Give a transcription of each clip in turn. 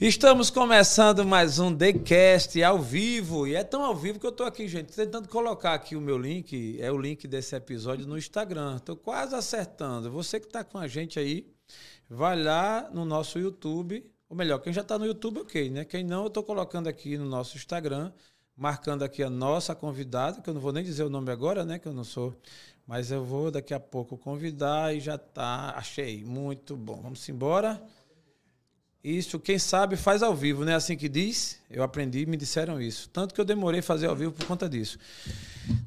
Estamos começando mais um TheCast ao vivo. E é tão ao vivo que eu estou aqui, gente, tentando colocar aqui o meu link, é o link desse episódio no Instagram. Estou quase acertando. Você que está com a gente aí, vai lá no nosso YouTube. Ou melhor, quem já está no YouTube, ok, né? Quem não, eu estou colocando aqui no nosso Instagram, marcando aqui a nossa convidada, que eu não vou nem dizer o nome agora, né? Que eu não sou. Mas eu vou daqui a pouco convidar e já tá. Achei. Muito bom. Vamos embora. Isso, quem sabe faz ao vivo, né? Assim que diz, eu aprendi, me disseram isso. Tanto que eu demorei a fazer ao vivo por conta disso.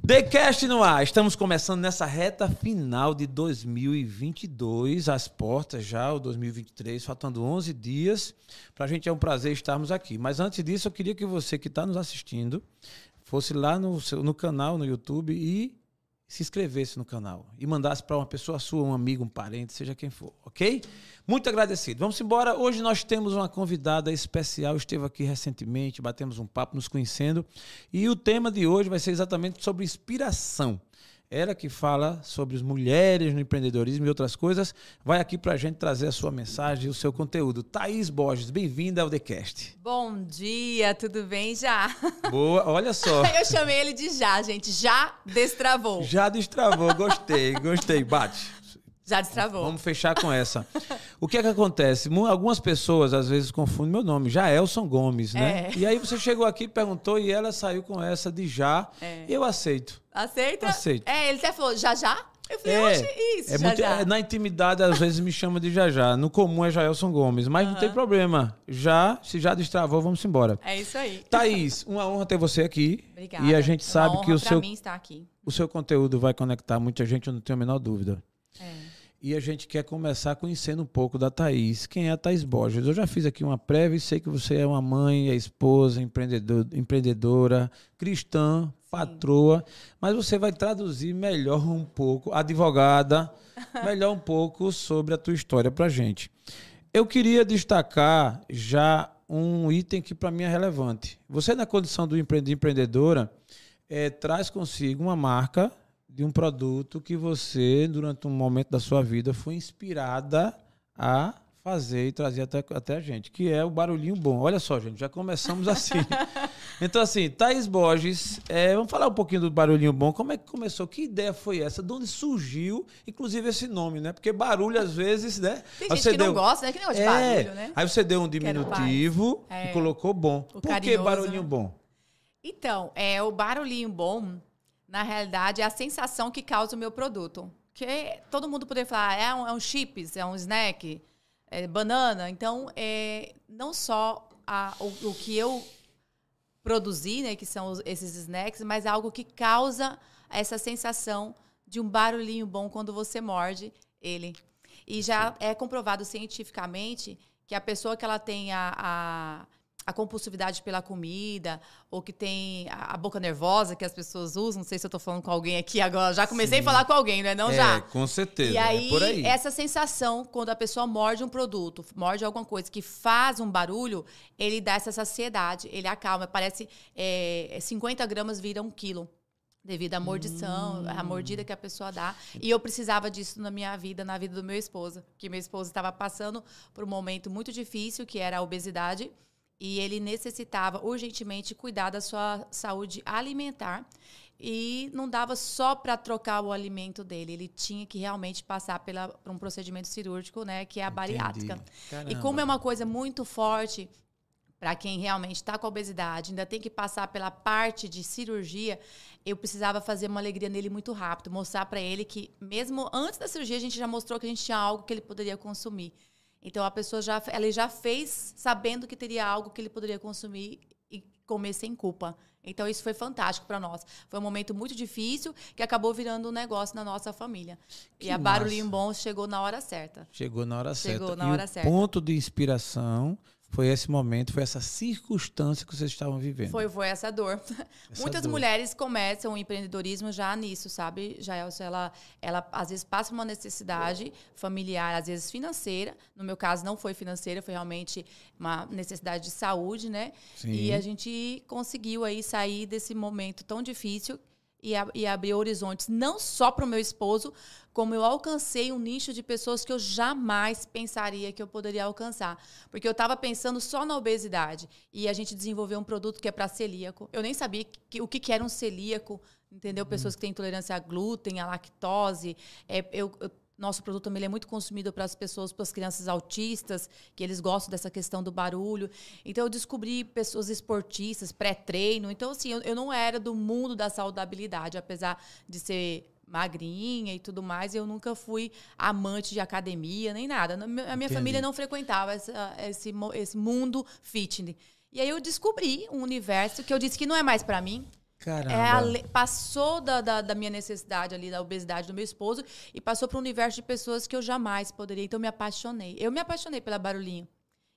TheCast no ar. Estamos começando nessa reta final de 2022, as portas já, o 2023, faltando 11 dias. Para a gente é um prazer estarmos aqui. Mas antes disso, eu queria que você que está nos assistindo fosse lá no, seu, no canal, no YouTube e se inscrevesse no canal e mandasse para uma pessoa sua, um amigo, um parente, seja quem for, ok? Muito agradecido. Vamos embora. Hoje nós temos uma convidada especial, esteve aqui recentemente, batemos um papo nos conhecendo. E o tema de hoje vai ser exatamente sobre inspiração. Ela que fala sobre as mulheres no empreendedorismo e outras coisas, vai aqui para a gente trazer a sua mensagem e o seu conteúdo. Thaís Borges, bem-vinda ao TheCast. Bom dia, tudo bem já? Boa, olha só. Eu chamei ele de já, gente. Já destravou. Já destravou, gostei, gostei. Bate. Já destravou. Vamos fechar com essa. O que é que acontece? Algumas pessoas às vezes confundem meu nome, já Elson Gomes, né? É. E aí você chegou aqui, perguntou e ela saiu com essa de já. É. Eu aceito. Aceita? Aceito. É, ele até falou já já? Eu falei, é, isso, é já, muito, já. É, na intimidade, às vezes me chama de já já. No comum é Jaelson Gomes, mas não tem problema. Já, se já destravou, vamos embora. É isso aí. Thaís, uma honra ter você aqui. Obrigada. E a gente sabe que o seu, mim estar aqui. o seu conteúdo vai conectar muita gente, eu não tenho a menor dúvida. É. E a gente quer começar conhecendo um pouco da Thaís. Quem é a Thaís Borges? Eu já fiz aqui uma prévia e sei que você é uma mãe, é esposa, empreendedor, empreendedora, cristã, patroa, mas você vai traduzir melhor um pouco, advogada, melhor um pouco sobre a tua história para gente. Eu queria destacar já um item que para mim é relevante. Você, na condição do empreendedora, é, traz consigo uma marca de um produto que você, durante um momento da sua vida, foi inspirada a fazer e trazer até, até a gente, que é o barulhinho bom. Olha só, gente, já começamos assim. então, assim, Thaís Borges, é, vamos falar um pouquinho do barulhinho bom. Como é que começou? Que ideia foi essa? De onde surgiu, inclusive, esse nome, né? Porque barulho, às vezes, né? Tem gente que deu... não gosta, né? Que negócio de é, barulho, né? Aí você deu um diminutivo e é. colocou bom. O Por carinhoso, que barulhinho né? bom? Então, é, o barulhinho bom na realidade, é a sensação que causa o meu produto. Que todo mundo poderia falar, é um, é um chips, é um snack, é banana. Então, é, não só a, o, o, que eu produzi, né, que são os, esses snacks, mas algo que causa essa sensação de um barulhinho bom quando você morde ele. E já é comprovado cientificamente que a pessoa que ela tem a, a a compulsividade pela comida, ou que tem a, boca nervosa que as pessoas usam. Não sei se eu estou falando com alguém aqui agora. Já comecei Sim. a falar com alguém, não é não é, já? com certeza. E é aí, é aí, essa sensação, quando a pessoa morde um produto, morde alguma coisa que faz um barulho, ele dá essa saciedade, ele acalma. Parece é, 50 gramas vira um quilo devido à mordição, hum. à mordida que a pessoa dá. E eu precisava disso na minha vida, na vida do meu esposo, que meu esposo estava passando por um momento muito difícil, que era a obesidade e ele necessitava urgentemente cuidar da sua saúde alimentar. E não dava só para trocar o alimento dele, ele tinha que realmente passar pela, por um procedimento cirúrgico, né, que é a bariátrica. E como é uma coisa muito forte para quem realmente está com obesidade, ainda tem que passar pela parte de cirurgia, eu precisava fazer uma alegria nele muito rápido, mostrar para ele que mesmo antes da cirurgia a gente já mostrou que a gente tinha algo que ele poderia consumir. Então a pessoa já, ela já fez sabendo que teria algo que ele poderia consumir e comer sem culpa. Então isso foi fantástico para nós. Foi um momento muito difícil que acabou virando um negócio na nossa família. Que e a Barulhinho Bom chegou na hora certa. Chegou na hora chegou certa. Chegou na hora certa. Ponto de inspiração foi esse momento, foi essa circunstância que vocês estavam vivendo. Foi, foi essa dor. Essa Muitas dor. mulheres começam o empreendedorismo já nisso, sabe? Já ela, ela às vezes passa uma necessidade familiar, às vezes financeira. No meu caso não foi financeira, foi realmente uma necessidade de saúde, né? Sim. E a gente conseguiu aí sair desse momento tão difícil e, e abriu horizontes não só para o meu esposo, como eu alcancei um nicho de pessoas que eu jamais pensaria que eu poderia alcançar. Porque eu estava pensando só na obesidade. E a gente desenvolveu um produto que é para celíaco. Eu nem sabia que, o que, que era um celíaco, entendeu? Pessoas que têm intolerância a glúten, a lactose. É, eu, eu nosso produto também é muito consumido para as pessoas, para as crianças autistas, que eles gostam dessa questão do barulho. Então, eu descobri pessoas esportistas, pré-treino. Então, assim, eu, eu não era do mundo da saudabilidade, apesar de ser magrinha e tudo mais, eu nunca fui amante de academia nem nada. A minha Entendi. família não frequentava essa, esse, esse mundo fitness. E aí eu descobri um universo que eu disse que não é mais para mim. Caramba. É, passou da, da, da, minha necessidade ali, da obesidade do meu esposo, e passou para um universo de pessoas que eu jamais poderia. Então, eu me apaixonei. Eu me apaixonei pela Barulhinho.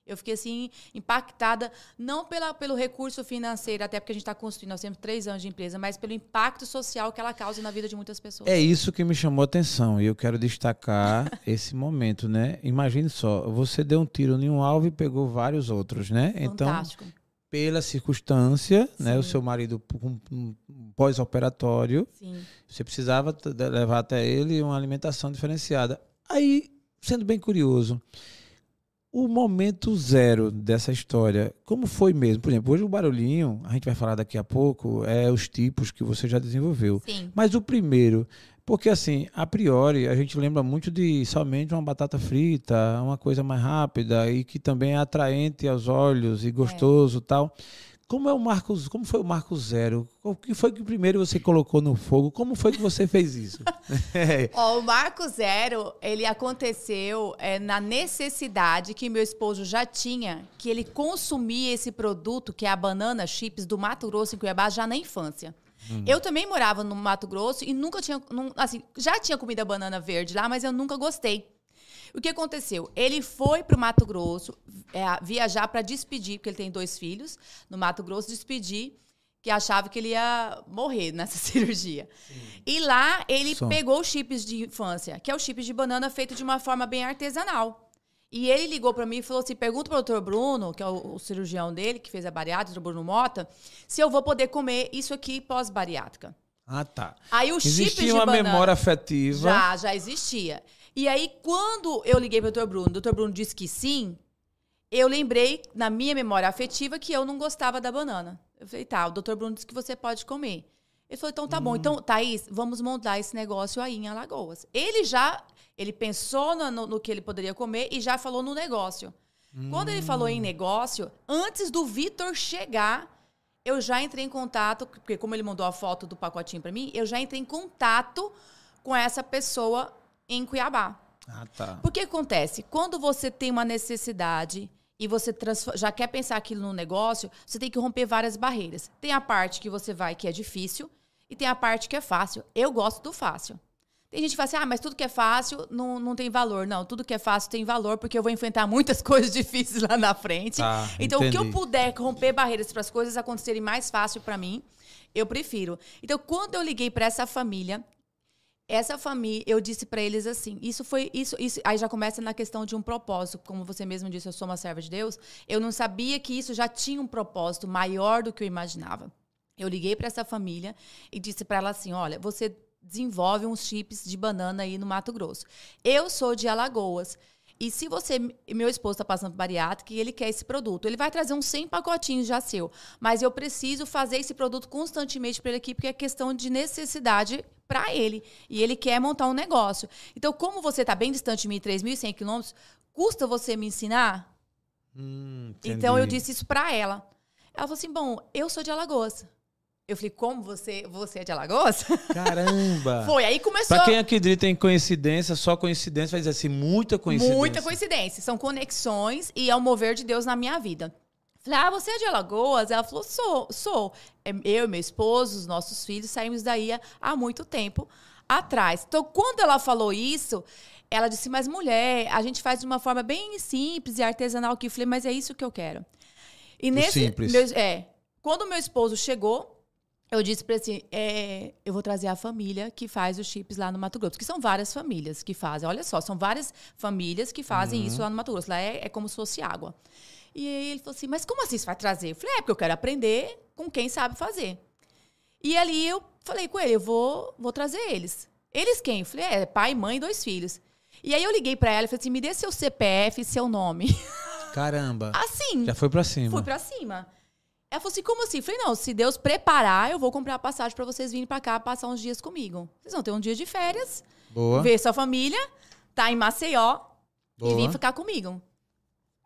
Eu fiquei assim, impactada, não pela, pelo recurso financeiro, até porque a gente está construindo, nós temos três anos de empresa, mas pelo impacto social que ela causa na vida de muitas pessoas. É isso que me chamou a atenção e eu quero destacar esse momento, né? Imagine só, você deu um tiro em um alvo e pegou vários outros, né? Então, Fantástico. Então, pela circunstância, Sim. né? O seu marido um pós-operatório, você precisava levar até ele uma alimentação diferenciada. Aí, sendo bem curioso, o momento zero dessa história, como foi mesmo? Por exemplo, hoje o barulhinho, a gente vai falar daqui a pouco, é os tipos que você já desenvolveu. Sim. Mas o primeiro, porque assim, a priori, a gente lembra muito de somente uma batata frita, uma coisa mais rápida e que também é atraente aos olhos e gostoso é. tal. Como é o Marcos, como foi o Marco Zero? O que foi que primeiro você colocou no fogo? Como foi que você fez isso? Ó, o Marco Zero, ele aconteceu é, na necessidade que meu esposo já tinha, que ele consumia esse produto, que é a banana chips do Mato Grosso em Cuiabá, já na infância. Hum. Eu também morava no Mato Grosso e nunca tinha. assim, já tinha comida banana verde lá, mas eu nunca gostei. O que aconteceu? Ele foi para o Mato Grosso é, viajar para despedir, porque ele tem dois filhos, no Mato Grosso, despedir, que achava que ele ia morrer nessa cirurgia. Sim. E lá ele Som. pegou os chips de infância, que é o chips de banana feito de uma forma bem artesanal. E ele ligou para mim e falou assim: pergunta para o doutor Bruno, que é o, o, cirurgião dele, que fez a bariátrica, o Bruno Mota, se eu vou poder comer isso aqui pós-bariátrica. Ah, tá. Aí o existia chip de uma banana, memória afetiva. Já, já existia. E aí, quando eu liguei para o doutor Bruno, o doutor Bruno disse que sim, eu lembrei, na minha memória afetiva, que eu não gostava da banana. Eu falei, tá, o doutor Bruno disse que você pode comer. Ele falou, então tá hum. bom. Então, Thaís, vamos montar esse negócio aí em Alagoas. Ele já ele pensou no, no, que ele poderia comer e já falou no negócio. Hum. Quando ele falou em hum. negócio, antes do Vitor chegar, eu já entrei em contato, porque como ele mandou a foto do pacotinho para mim, eu já entrei em contato com essa pessoa em Cuiabá. Ah, tá. Porque acontece? Quando você tem uma necessidade e você já quer pensar aquilo no negócio, você tem que romper várias barreiras. Tem a parte que você vai que é difícil e tem a parte que é fácil. Eu gosto do fácil. Tem gente que fala assim, ah, mas tudo que é fácil não, não tem valor. Não, tudo que é fácil tem valor, porque eu vou enfrentar muitas coisas difíceis lá na frente. Ah, então, entendi. o que eu puder romper barreiras para as coisas acontecerem mais fácil para mim, eu prefiro. Então, quando eu liguei para essa família, essa família, eu disse para eles assim, isso foi isso, isso, aí já começa na questão de um propósito, como você mesmo disse, eu sou uma serva de Deus. Eu não sabia que isso já tinha um propósito maior do que eu imaginava. Eu liguei para essa família e disse para ela assim: "Olha, você desenvolve uns chips de banana aí no Mato Grosso. Eu sou de Alagoas. E se você, meu esposo está passando por bariátrica e ele quer esse produto, ele vai trazer uns 100 pacotinhos já seu. Mas eu preciso fazer esse produto constantemente para ele aqui, porque é questão de necessidade para ele. E ele quer montar um negócio. Então, como você está bem distante de mim, 3.100 quilômetros, custa você me ensinar? Hum, então, eu disse isso para ela. Ela falou assim: bom, eu sou de Alagoas. Eu falei, como você, você é de Alagoas? Caramba! Foi, aí começou. Pra quem acredita em coincidência, só coincidência, vai dizer assim, muita coincidência. Muita coincidência. São conexões e é o mover de Deus na minha vida. Falei, ah, você é de Alagoas? Ela falou, sou, sou. É, eu, meu esposo, os nossos filhos saímos daí há muito tempo atrás. Então, quando ela falou isso, ela disse, mas mulher, a gente faz de uma forma bem simples e artesanal aqui. Eu falei, mas é isso que eu quero. E nesse. Simples. Meu, é. Quando meu esposo chegou, eu disse para assim, é, eu vou trazer a família que faz os chips lá no Mato Grosso, que são várias famílias que fazem. Olha só, são várias famílias que fazem uhum. isso lá no Mato Grosso. Lá é, é, como se fosse água. E aí ele falou assim, mas como assim você vai trazer? Eu falei, é porque eu quero aprender com quem sabe fazer. E ali eu falei com ele, eu vou, vou trazer eles. Eles quem? Eu falei, é, pai, mãe e dois filhos. E aí eu liguei pra ela e falei assim, me dê seu CPF e seu nome. Caramba. Assim. Já foi pra cima. Fui pra cima. Ela falou assim, como assim? Eu falei, não, se Deus preparar, eu vou comprar a passagem pra vocês virem pra cá passar uns dias comigo. Vocês vão ter um dia de férias, Boa. ver sua família, tá em Maceió e Boa. vir ficar comigo.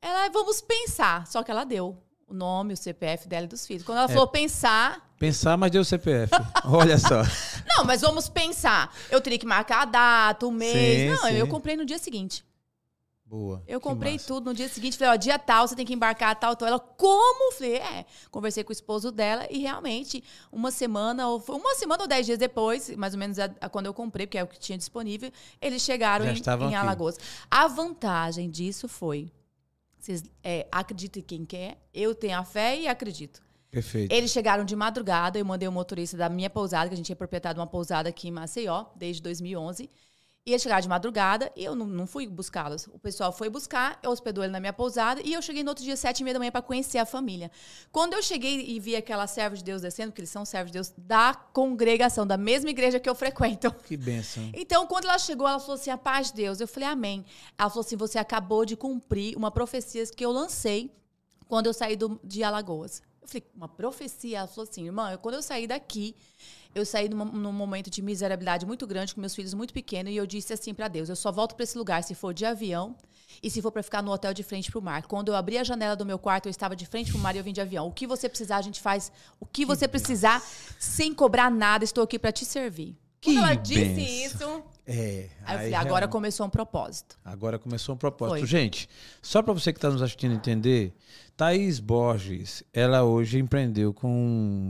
Ela, vamos pensar. Só que ela deu o nome, o CPF dela e dos filhos. Quando ela É. falou pensar, Pensar, mas deu o CPF. Olha só. não, mas vamos pensar. Eu teria que marcar a data, o mês. Sim, não, eu sim. comprei no dia seguinte. Boa. Eu comprei massa. tudo no dia seguinte. Falei, ó, dia tal, você tem que embarcar tal, tal. Ela, como? Falei, é. Conversei com o esposo dela e realmente, uma semana, ou foi uma semana ou dez dias depois, mais ou menos a, a quando eu comprei, porque é o que tinha disponível, eles chegaram Já em, em. Alagoas. A vantagem disso foi. Vocês é, acreditem quem quer, eu tenho a fé e acredito. Perfeito. Eles chegaram de madrugada, eu mandei o motorista da minha pousada, que a gente é proprietário de uma pousada aqui em Maceió, desde 2011. Eles chegaram de madrugada e eu não, não fui buscá-los. O pessoal foi buscar, eu hospedou ele na minha pousada e eu cheguei no outro dia, sete e meia da manhã, para conhecer a família. Quando eu cheguei e vi aquela serva de Deus descendo, porque eles são servos de Deus, da congregação, da mesma igreja que eu frequento. Que bênção. Então, quando ela chegou, ela falou assim: a paz de Deus. Eu falei, amém. Ela falou assim: você acabou de cumprir uma profecia que eu lancei quando eu saí do, de Alagoas. Eu falei, uma profecia? Ela falou assim, irmã, eu- quando eu saí daqui, eu saí num, num momento de miserabilidade muito grande, com meus filhos muito pequenos, e eu disse assim pra Deus: eu só volto pra esse lugar se for de avião e se for pra ficar no hotel de frente pro mar. Quando eu abri a janela do meu quarto, eu estava de frente pro mar e eu vim de avião. O que você precisar, a gente faz. O que você precisar, sem cobrar nada, estou aqui pra te servir. Que Quando ela disse bênção. isso, É. Aí eu falei, agora realmente- começou um propósito. Agora começou um propósito. Foi. Gente, só para você que está nos assistindo entender, Thaís Borges, ela hoje empreendeu com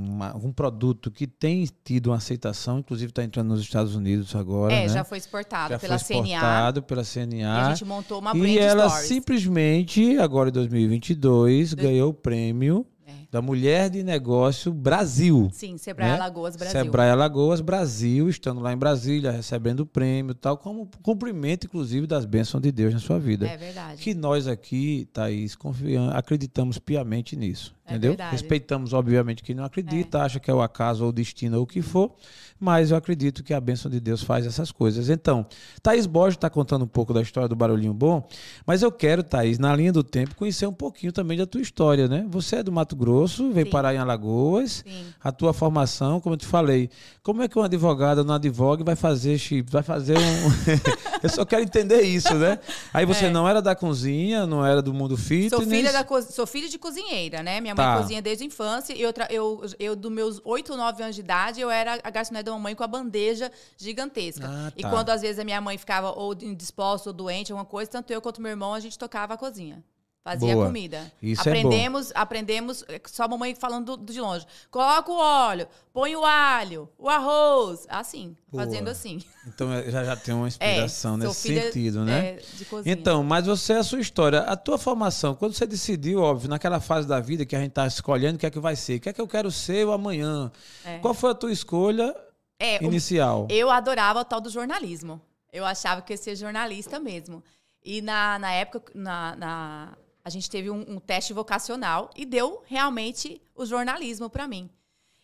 uma- um produto que tem tido uma aceitação, inclusive está entrando nos Estados Unidos agora. é, né? já foi exportado Já pela foi CNA. exportado pela E CNA. a gente montou uma e brand ela stories. simplesmente, agora em 2022, ganhou o prêmio É. da Mulher de Negócio Brasil. Sim, Sebrae né? Alagoas Brasil. Sebrae Alagoas Brasil, estando lá em Brasília, recebendo o prêmio, tal, como cumprimento, inclusive, das bênçãos de Deus na sua vida. É verdade. Que nós aqui, Thaís, confiam, acreditamos piamente nisso. É entendeu? verdade. Respeitamos, obviamente, quem não acredita, acha que é o acaso ou o destino ou o que for, mas eu acredito que a bênção de Deus faz essas coisas. Então, Thaís Borges está contando um pouco da história do Barulhinho Bom, mas eu quero, Thaís, na linha do tempo, conhecer um pouquinho também da tua história, né? Você é do Mato Grosso, veio Sim. parar em Alagoas, Sim. a tua formação, como eu te falei, como é que um advogado não advoga e vai fazer chip, vai fazer um... eu só quero entender isso, né? Aí você É. não era da cozinha, não era do mundo fitness. Sou filha, da co- sou filha de cozinheira, né? Minha mãe Tá. cozinha desde a infância. E outra, eu, eu, dos meus 8, 9 anos de idade, eu era a garçonete da mamãe com a bandeja gigantesca. Ah, E tá. quando às vezes a minha mãe ficava ou indisposta ou doente, alguma coisa, tanto eu quanto meu irmão, a gente tocava a cozinha. Fazia Boa. comida. Isso é bom. aprendemos, aprendemos, é, só a mamãe falando do- de longe. Coloca o óleo, põe o alho, o arroz. Assim, Boa. fazendo assim. Então eu já, já tem uma É, inspiração sou nesse sentido, né? é, de cozinha. Então, mas você, a sua história, a tua formação, quando você decidiu, óbvio, naquela fase da vida que a gente tá escolhendo o que é que vai ser, o que é que eu quero ser o amanhã, É. qual foi a tua escolha É, o- inicial? Eu adorava o tal do jornalismo. Eu achava que ia ser jornalista mesmo. E na, na época, na, na- a gente teve um, um teste vocacional e deu realmente o jornalismo para mim.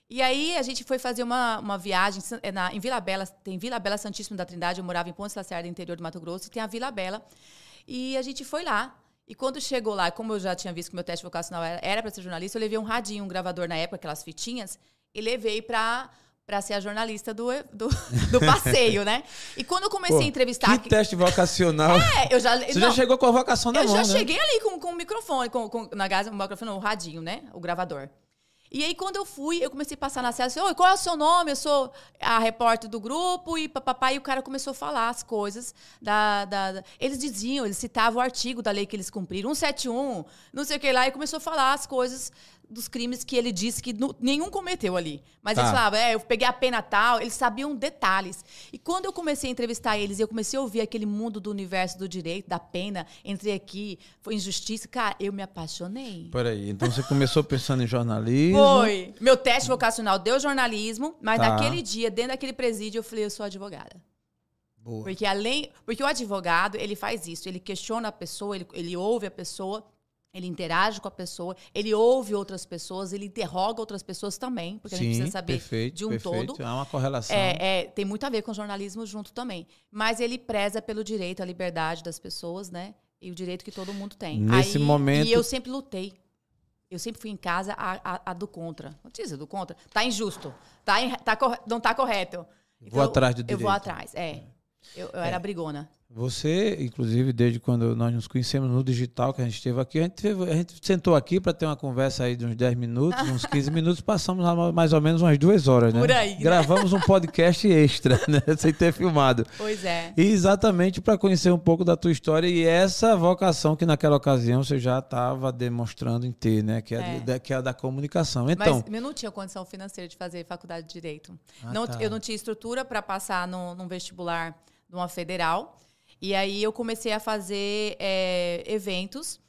E aí a gente foi fazer uma, uma viagem é, na- em Vila Bela, tem Vila Bela Santíssimo da Trindade, eu morava em Pontes Lacerda, interior do Mato Grosso, e tem a Vila Bela. E a gente foi lá. E quando chegou lá, como eu já tinha visto que meu teste vocacional era para ser jornalista, eu levei um radinho, um gravador na época, aquelas fitinhas, e levei para para ser a jornalista do, do, do passeio, né? E quando eu comecei Pô, a entrevistar... Que teste vocacional. É, eu já, Você não, já chegou com a vocação na eu mão, já né? cheguei ali com, com o microfone, com, com, na casa, o microfone, não, o radinho, né? O gravador. E aí, quando eu fui, eu comecei a passar na cela, assim, Oi, qual é o seu nome? Eu sou a repórter do grupo, e papapá, e o cara começou a falar as coisas da, da, da- Eles diziam, eles citavam o artigo da lei que eles cumpriram, 171, não sei o que lá, e começou a falar as coisas dos crimes que ele disse que nu- nenhum cometeu ali. Mas Tá. eles falavam, é, eu peguei a pena tal, eles sabiam detalhes. E quando eu comecei a entrevistar eles, e eu comecei a ouvir aquele mundo do universo do direito, da pena, entrei aqui, foi injustiça, cara, eu me apaixonei. Peraí, então você começou pensando em jornalismo. Foi. Meu teste vocacional deu jornalismo, mas Tá. naquele dia, dentro daquele presídio, eu falei, eu sou advogada. Boa. Porque além. Porque o advogado, ele faz isso, ele questiona a pessoa, ele, ele ouve a pessoa. Ele interage com a pessoa, ele ouve outras pessoas, ele interroga outras pessoas também, porque Sim, a gente precisa saber perfeito, de um perfeito. todo. Há uma correlação. É, é, tem muito a ver com o jornalismo junto também. Mas ele preza pelo direito à liberdade das pessoas, né? E o direito que todo mundo tem. Nesse Aí, momento. E eu sempre lutei. Eu sempre fui em casa a, a, a do contra. Não dizer do contra. Tá injusto. Tá, in, tá não tá correto. Então, vou atrás do direito. Eu vou atrás, é. Eu, eu é. era brigona. Você, inclusive, desde quando nós nos conhecemos no digital, que a gente esteve aqui, a gente, teve, a gente sentou aqui para ter uma conversa aí de uns 10 minutos, uns 15 minutos, passamos lá mais ou menos umas duas horas, né? Por aí. Né? Gravamos um podcast extra, né? Sem ter filmado. Pois é. E exatamente para conhecer um pouco da tua história e essa vocação que naquela ocasião você já estava demonstrando em ter, né? Que é, é. Da, que é a da comunicação. Então, Mas eu não tinha condição financeira de fazer faculdade de Direito. Ah, não, tá. Eu não tinha estrutura para passar no, num vestibular de uma federal. E aí eu comecei a fazer é, eventos.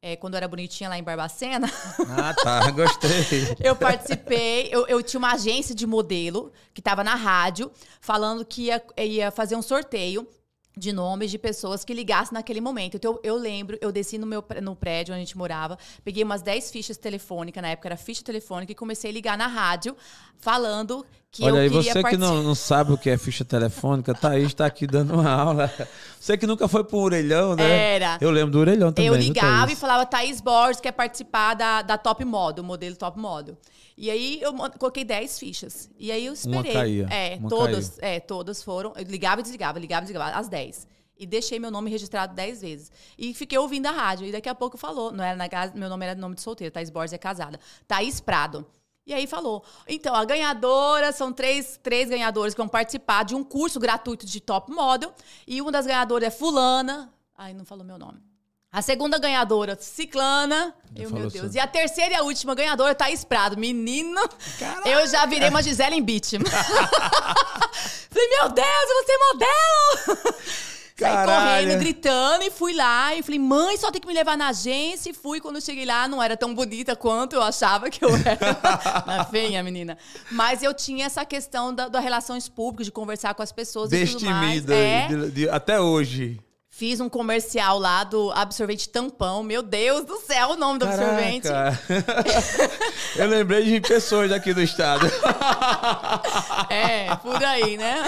É, quando eu era bonitinha lá em Barbacena. Ah, tá, gostei. eu participei, eu, eu, tinha uma agência de modelo que estava na rádio, falando que ia, ia fazer um sorteio de nomes de pessoas que ligassem naquele momento. Então, eu, eu lembro, eu desci no meu no prédio onde a gente morava, peguei umas 10 fichas telefônicas, na época era ficha telefônica, e comecei a ligar na rádio, falando que Olha, eu queria você que não, não sabe o que é ficha telefônica, Thaís está aqui dando uma aula. Você que nunca foi para um orelhão, né? Era. Eu lembro do orelhão também. Eu ligava e falava, Thaís Borges quer participar da, da Top Model, modelo Top Model. E aí eu coloquei 10 fichas. E aí eu esperei. Uma caía. É, uma todas, é, todas foram. Eu ligava e desligava, ligava e desligava, às 10. E deixei meu nome registrado 10 vezes. E fiquei ouvindo a rádio. E daqui a pouco falou. Não era na casa, meu nome era nome de solteiro. Thaís Borges é casada. Thaís Prado. E aí falou. Então, a ganhadora, são três, três ganhadores que vão participar de um curso gratuito de top model. E uma das ganhadoras é fulana. Ai, não falou meu nome. A segunda ganhadora, Ciclana. Eu, meu Deus. Sobre. E a terceira e a última ganhadora, Thaís Prado. Menino, Caraca. eu já virei uma Gisele em beat. Falei, meu Deus, você é modelo! Saí correndo, gritando e fui lá. E falei, mãe, só tem que me levar na agência. E fui. Quando eu cheguei lá, não era tão bonita quanto eu achava que eu era. na feia, menina. Mas eu tinha essa questão da, da relações públicas, de conversar com as pessoas Destemida, e tudo mais. É. De, de, até hoje. Fiz um comercial lá do absorvente tampão. Meu Deus do céu, o nome do Caraca. absorvente. Eu lembrei de pessoas daqui do estado. É, por aí, né?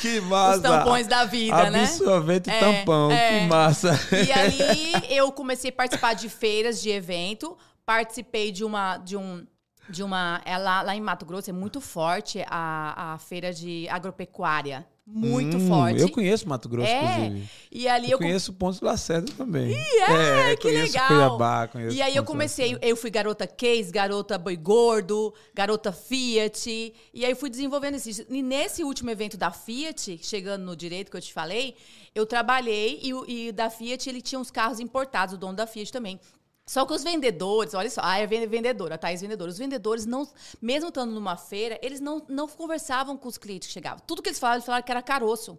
Que massa. Os tampões da vida, né? Absorvente é, tampão, é. que massa. E ali eu comecei a participar de feiras, de evento. Participei de uma... De um, de uma é lá, lá em Mato Grosso é muito forte a, a feira de agropecuária muito hum, forte. Eu conheço Mato Grosso, é, inclusive. E ali eu, eu conheço Ponte Lacerda também. E é, é que legal. Cuiabá, e aí eu comecei, eu fui garota case, garota boi gordo, garota Fiat, e aí fui desenvolvendo isso. E nesse último evento da Fiat, chegando no direito que eu te falei, eu trabalhei e, e da Fiat ele tinha uns carros importados, o dono da Fiat também. Só que os vendedores, olha só, ah, é vendedora, a Thais vendedora. Os vendedores, não, mesmo estando numa feira, eles não, não conversavam com os clientes que chegavam. Tudo que eles falavam, eles falaram que era caroço.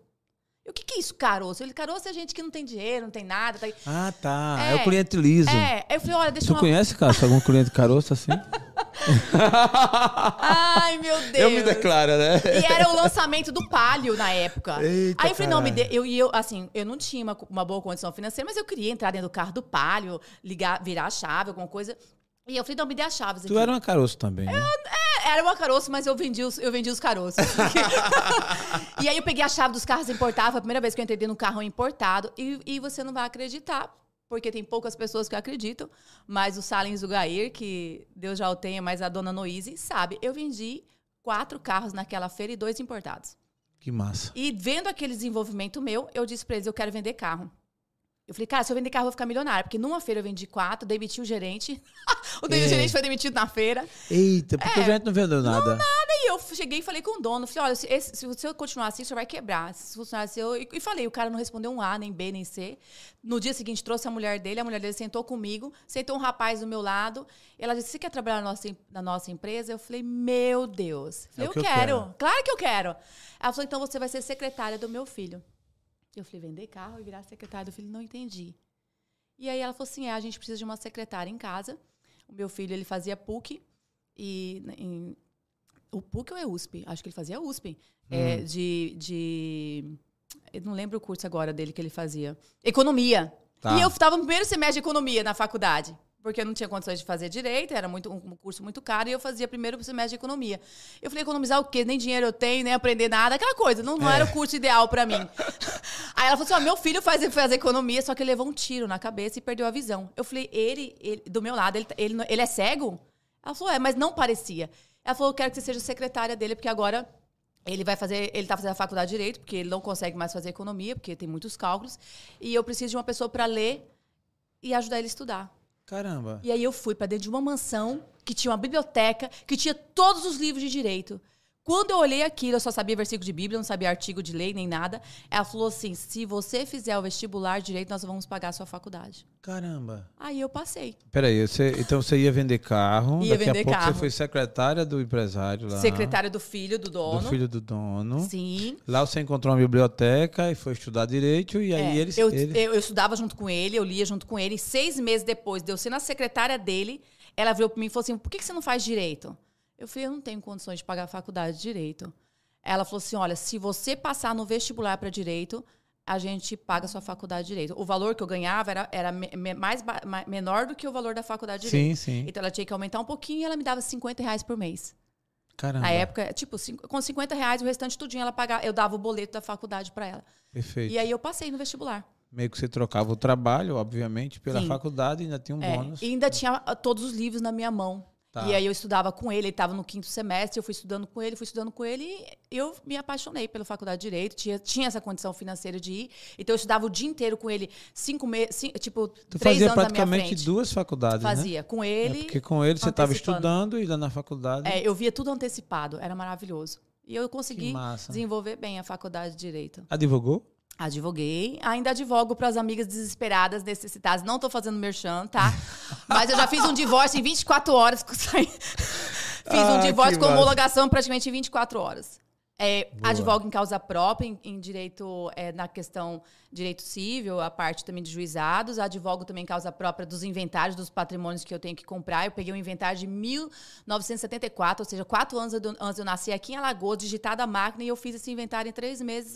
E o que, que é isso, caroço? Ele, caroço é gente que não tem dinheiro, não tem nada. Tá... Ah, tá. É, é, o cliente liso. É. Eu falei, olha, deixa tu uma... conhece, Cássio, algum cliente caroço assim? Ai, meu Deus. Eu me declaro, né? E era o lançamento do Palio na época. Eita, Aí eu falei, não, me dê. Eu, eu, assim, eu não tinha uma, uma boa condição financeira, mas eu queria entrar dentro do carro do Palio, ligar, virar a chave, alguma coisa. E eu falei, não, me dê as chaves aqui. Tu era uma caroço também, né? Eu, é, era uma caroço, mas eu vendi os, eu vendi os caroços. e aí eu peguei a chave dos carros importados, foi a primeira vez que eu entrei dentro de um carro importado. E, e você não vai acreditar, porque tem poucas pessoas que acreditam, mas o Salins Gair, que Deus já o tenha, mas a dona Noise sabe, eu vendi quatro carros naquela feira e dois importados. Que massa. E vendo aquele desenvolvimento meu, eu disse para eles, eu quero vender carro. Eu falei, cara, se eu vender carro, eu vou ficar milionário. Porque numa feira eu vendi quatro, demiti o gerente. o é. gerente foi demitido na feira. Eita, porque é, o gerente não vendeu nada. Não, nada. E eu cheguei e falei com o dono. Falei, olha, se, esse, se eu continuar assim, o senhor vai quebrar. Se funcionar assim, eu... E falei, o cara não respondeu um A, nem B, nem C. No dia seguinte, trouxe a mulher dele. A mulher dele sentou comigo. Sentou um rapaz do meu lado. Ela disse, você quer trabalhar na nossa, na nossa empresa? Eu falei, meu Deus. Falei, é eu, quero. eu quero. Claro que eu quero. Ela falou, então você vai ser secretária do meu filho. Eu falei, vender carro e virar secretária do filho? Não entendi. E aí ela falou assim: é, a gente precisa de uma secretária em casa. O meu filho ele fazia PUC e em, o PUC ou é USP? Acho que ele fazia USP. É, hum. É, de, de. Eu não lembro o curso agora dele que ele fazia. Economia. Tá. E eu estava no primeiro semestre de economia na faculdade. Porque eu não tinha condições de fazer direito, era muito, um curso muito caro, e eu fazia primeiro semestre de economia. Eu falei, economizar o quê? Nem dinheiro eu tenho, nem aprender nada, aquela coisa. Não, não é. era o curso ideal para mim. Aí ela falou assim: ó, meu filho faz, faz economia, só que ele levou um tiro na cabeça e perdeu a visão. Eu falei, ele, ele do meu lado, ele, ele, ele é cego? Ela falou, é, mas não parecia. Ela falou, eu quero que você seja secretária dele, porque agora ele vai fazer, ele tá fazendo a faculdade de direito, porque ele não consegue mais fazer economia, porque tem muitos cálculos, e eu preciso de uma pessoa para ler e ajudar ele a estudar. Caramba. E aí eu fui para dentro de uma mansão que tinha uma biblioteca, que tinha todos os livros de direito. Quando eu olhei aquilo, eu só sabia versículo de Bíblia, não sabia artigo de lei nem nada. Ela falou assim: se você fizer o vestibular direito, nós vamos pagar a sua faculdade. Caramba. Aí eu passei. Peraí, você, então você ia vender carro. Ia daqui vender a pouco carro. você foi secretária do empresário lá. Secretária do filho do dono. Do filho do dono. Sim. Lá você encontrou uma biblioteca e foi estudar direito. E aí É, eles. eu, ele... eu, eu estudava junto com ele, eu lia junto com ele. Seis meses depois de eu ser na secretária dele, ela virou para mim e falou assim: por que, que você não faz direito? Eu falei: eu não tenho condições de pagar a faculdade de direito. Ela falou assim: olha, se você passar no vestibular para direito, a gente paga a sua faculdade de direito. O valor que eu ganhava era, era mais ba- ma- menor do que o valor da faculdade de Sim, direito. sim. Então ela tinha que aumentar um pouquinho e ela me dava 50 reais por mês. Caramba. Na época, tipo, com 50 reais, o restante tudinho ela pagava, eu dava o boleto da faculdade para ela. Perfeito. E aí eu passei no vestibular. Meio que você trocava o trabalho, obviamente, pela Sim. faculdade e ainda tinha um É, bônus. e ainda tinha ah, todos os livros na minha mão. Tá. E aí eu estudava com ele, ele estava no quinto semestre, eu fui estudando com ele, fui estudando com ele e eu me apaixonei pela faculdade de Direito, tinha, tinha essa condição financeira de ir. Então eu estudava o dia inteiro com ele, cinco meses, tipo, Tu três anos praticamente duas faculdades, né? Fazia com É ele. porque com ele você estava estudando e lá na faculdade. É, eu via tudo antecipado, era maravilhoso. E eu consegui desenvolver bem a faculdade de Direito. Advogou? Advoguei, ainda advogo para as amigas desesperadas, necessitadas. Não tô fazendo merchan, tá? Mas eu já fiz um divórcio em 24 horas. fiz Ah, um divórcio que com homologação praticamente em 24 horas. É, Boa. advogo em causa própria, em, em direito, é, na questão direito civil, a parte também de juizados. Advogo também em causa própria dos inventários, dos patrimônios que eu tenho que comprar. Eu peguei um inventário de 1974, ou seja, quatro anos do- antes eu nascer aqui em Alagoas, digitado a máquina, e eu fiz esse inventário em três meses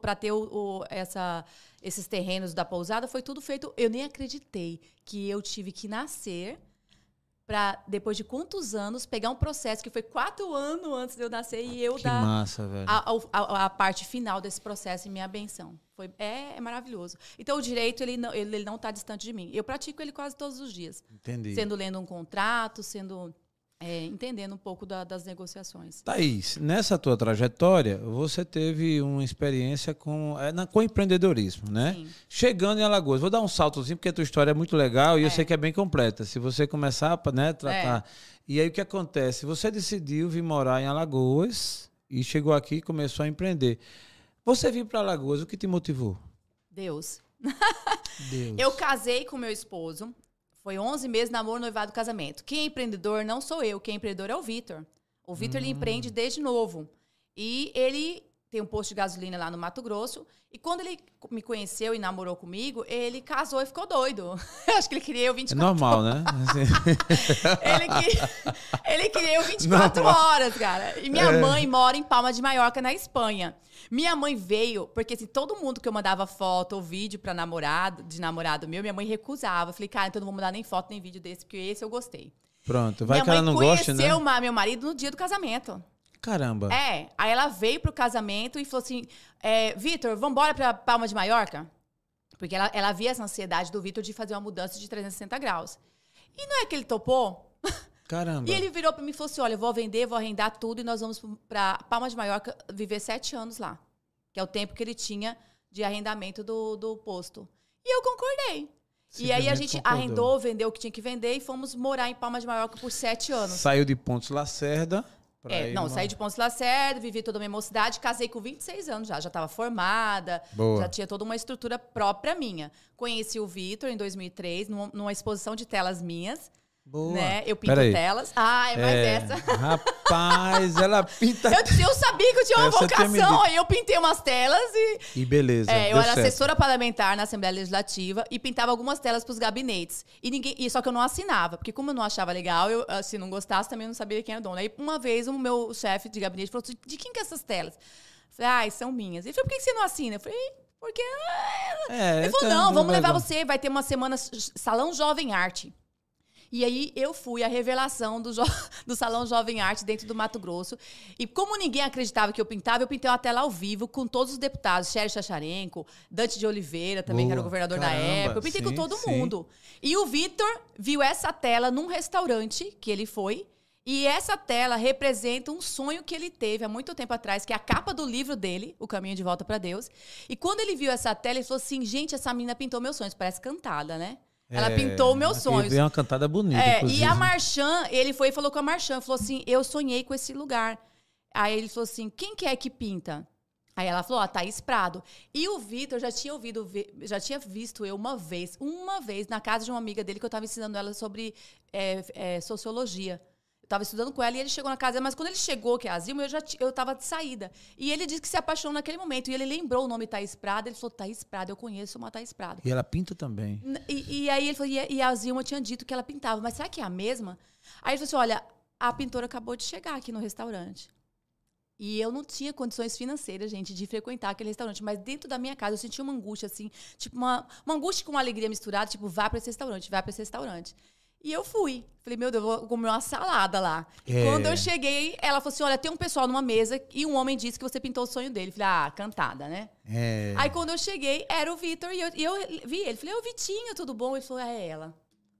para ter o- o- essa, esses terrenos da pousada. Foi tudo feito. Eu nem acreditei que eu tive que nascer para, depois de quantos anos, pegar um processo que foi quatro anos antes de eu nascer e eu Que dar massa, a, a- a parte final desse processo em minha benção. Foi, é, é maravilhoso. Então, o direito, ele não está ele, ele não tá distante de mim. Eu pratico ele quase todos os dias. Entendi. Sendo lendo um contrato, sendo... é, entendendo um pouco da- das negociações. Thaís, nessa tua trajetória, você teve uma experiência com, é, na- com empreendedorismo, né? Sim. Chegando em Alagoas, vou dar um saltozinho, porque a tua história é muito legal e eu É. sei que é bem completa. Se você começar a né, tratar. É. E aí o que acontece? Você decidiu vir morar em Alagoas e chegou aqui e começou a empreender. Você vir para Alagoas, o que te motivou? Deus. Deus. Eu casei com meu esposo. Foi 11 meses namoro, noivado, casamento. Quem é empreendedor não sou eu. Quem é empreendedor é o Vitor. O Vitor, ele empreende desde novo. E ele tem um posto de gasolina lá no Mato Grosso. E quando ele me conheceu e namorou comigo, ele casou e ficou doido. Acho que ele queria eu É 24 normal, né? Assim, Ele queria, ele queria eu 24 horas, cara. E minha É. mãe mora em Palma de Maiorca, na Espanha. Minha mãe veio, porque assim, todo mundo que eu mandava foto ou vídeo pra namorado, de namorado meu, minha mãe recusava. Eu falei, cara, então não vou mandar nem foto nem vídeo desse, porque esse eu gostei. Pronto, vai minha que ela mãe não goste, né? conheceu ma- meu marido no dia do casamento. Caramba. É, aí ela veio pro casamento e falou assim: é, Vitor, vambora pra Palma de Maiorca? Porque ela, ela via essa ansiedade do Vitor de fazer uma mudança de 360 graus. E não é que ele topou? Caramba. E ele virou pra mim e falou assim: olha, eu vou vender, vou arrendar tudo e nós vamos pra Palma de Maiorca viver sete anos lá. Que é o tempo que ele tinha de arrendamento do, do posto. E eu concordei. E aí a gente concordou. arrendou, vendeu o que tinha que vender e fomos morar em Palma de Maiorca por sete anos. Saiu de Pontos Lacerda. É, não, numa- saí de Pontes Lacerda, vivi toda a minha mocidade, casei com 26 anos já, já estava formada, Boa. já tinha toda uma estrutura própria minha. Conheci o Vitor em 2003, numa, numa exposição de telas minhas, Boa. né? Eu pinto Peraí. telas. Ah, é mais É, essa. Rapaz, ela pinta. Eu, eu sabia que eu tinha uma me vocação, aí eu pintei umas telas e... E beleza. É, eu era certo. assessora parlamentar na Assembleia Legislativa e pintava algumas telas para os gabinetes. E ninguém, e só que eu não assinava, porque como eu não achava legal, eu se não gostasse também não sabia quem era o dono. Aí uma vez o meu chefe de gabinete falou assim: "De quem que é essas telas?" Eu falei: "Ai, são minhas". Ele falou: "Por que você não assina?" Eu falei: "Porque É, Ele falou: então, "Não, vamos levar você, vai ter uma semana Salão Jovem Arte". E aí eu fui a revelação do, do Salão Jovem Arte dentro do Mato Grosso. E como ninguém acreditava que eu pintava, eu pintei uma tela ao vivo com todos os deputados. Sherry Chacharenko, Dante de Oliveira, também, que era o Boa. governador da Caramba, época. Eu pintei com sim, todo sim. mundo. E o Vitor viu essa tela num restaurante que ele foi. E essa tela representa um sonho que ele teve há muito tempo atrás, que é a capa do livro dele, O Caminho de Volta para Deus. E quando ele viu essa tela, ele falou assim: gente, essa menina pintou meus sonhos. Parece cantada, né? Ela É, pintou meus sonhos. veio uma cantada bonita, É, e a Marchand, ele foi e falou com a Marchand, falou assim, eu sonhei com esse lugar. Aí ele falou assim, quem que é que pinta? Aí ela falou, ó, Thaís Prado. E o Vitor já tinha ouvido, já tinha visto eu uma vez, uma vez, na casa de uma amiga dele, que eu estava ensinando ela sobre é, é, sociologia. Estava estudando com ela e ele chegou na casa, mas quando ele chegou, que é a Zilma, eu já eu estava de saída. E ele disse que se apaixonou naquele momento. E ele lembrou o nome Thaís Prado, ele falou, Thaís Prado, eu conheço uma Thaís Prado. E ela pinta também. E, e aí ele falou, e a- e a Zilma tinha dito que ela pintava, mas será que é a mesma? Aí ele falou assim: olha, a pintora acabou de chegar aqui no restaurante. E eu não tinha condições financeiras, gente, de frequentar aquele restaurante. Mas dentro da minha casa eu sentia uma angústia, assim, tipo, uma, uma angústia com uma alegria misturada, tipo, vá para esse restaurante, vá para esse restaurante. E eu fui. Falei, meu Deus, eu vou comer uma salada lá. É. quando eu cheguei, ela falou assim: olha, tem um pessoal numa mesa e um homem disse que você pintou o sonho dele. Falei, ah, cantada, né? É. Aí quando eu cheguei, era o Vitor e eu, e eu vi ele. Falei, ô Vitinho, tudo bom? Ele falou, é ela.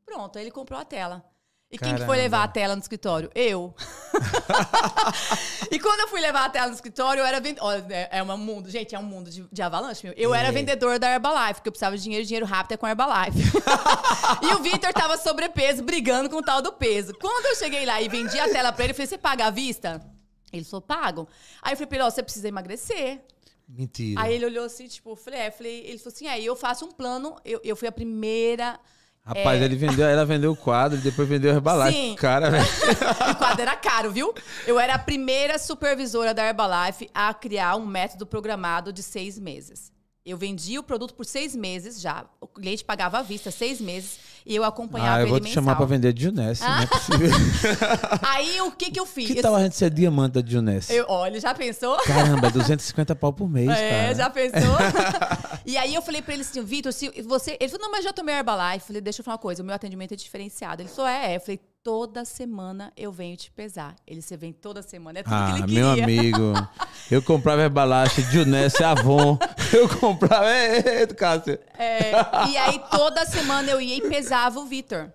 Pronto, aí ele comprou a tela. E quem que foi Caramba. levar a tela no escritório? Eu. e quando eu fui levar a tela no escritório, eu era vendedor. Olha, é é um mundo, gente, é um mundo de, de avalanche, meu. Eu É. era vendedora da Herbalife, porque eu precisava de dinheiro, dinheiro rápido é com a Herbalife. e o Vitor tava sobrepeso, brigando com o tal do peso. Quando eu cheguei lá e vendi a tela pra ele, eu falei, você paga à vista? Ele falou, pago. Aí eu falei pra ele, ó, você precisa emagrecer. Mentira. Aí ele olhou assim, tipo, eu falei, é, falei, ele falou assim, aí eu faço um plano, eu, eu fui a primeira. Rapaz, ele vendeu, ela vendeu o quadro, depois vendeu o Herbalife. Sim. Cara, velho. o quadro era caro, viu? Eu era a primeira supervisora da Herbalife a criar um método programado de seis meses. Eu vendia o produto por seis meses já. O cliente pagava à vista seis meses e eu acompanhava Ah, eu vou ele te chamar pra mensal. vender de Junesse, não é possível. Aí o que que eu fiz? que tal a gente ser diamante da Junesse? Eu, olha, já pensou? Caramba, é 250 pau por mês, É, cara. já pensou? e aí eu falei pra ele assim, Vitor, se você. Ele falou, não, mas já tomei Herbalife. Eu falei, deixa eu falar uma coisa, o meu atendimento é diferenciado. Ele falou, é, é. Eu falei, toda semana eu venho te pesar. Ele, você vem toda semana, é tudo que Ah, ele queria. meu amigo. Eu comprava Herbalife, Junesse, Avon. Eu comprava... É, é, Cássio. É, e aí toda semana eu ia e pesava o Vitor.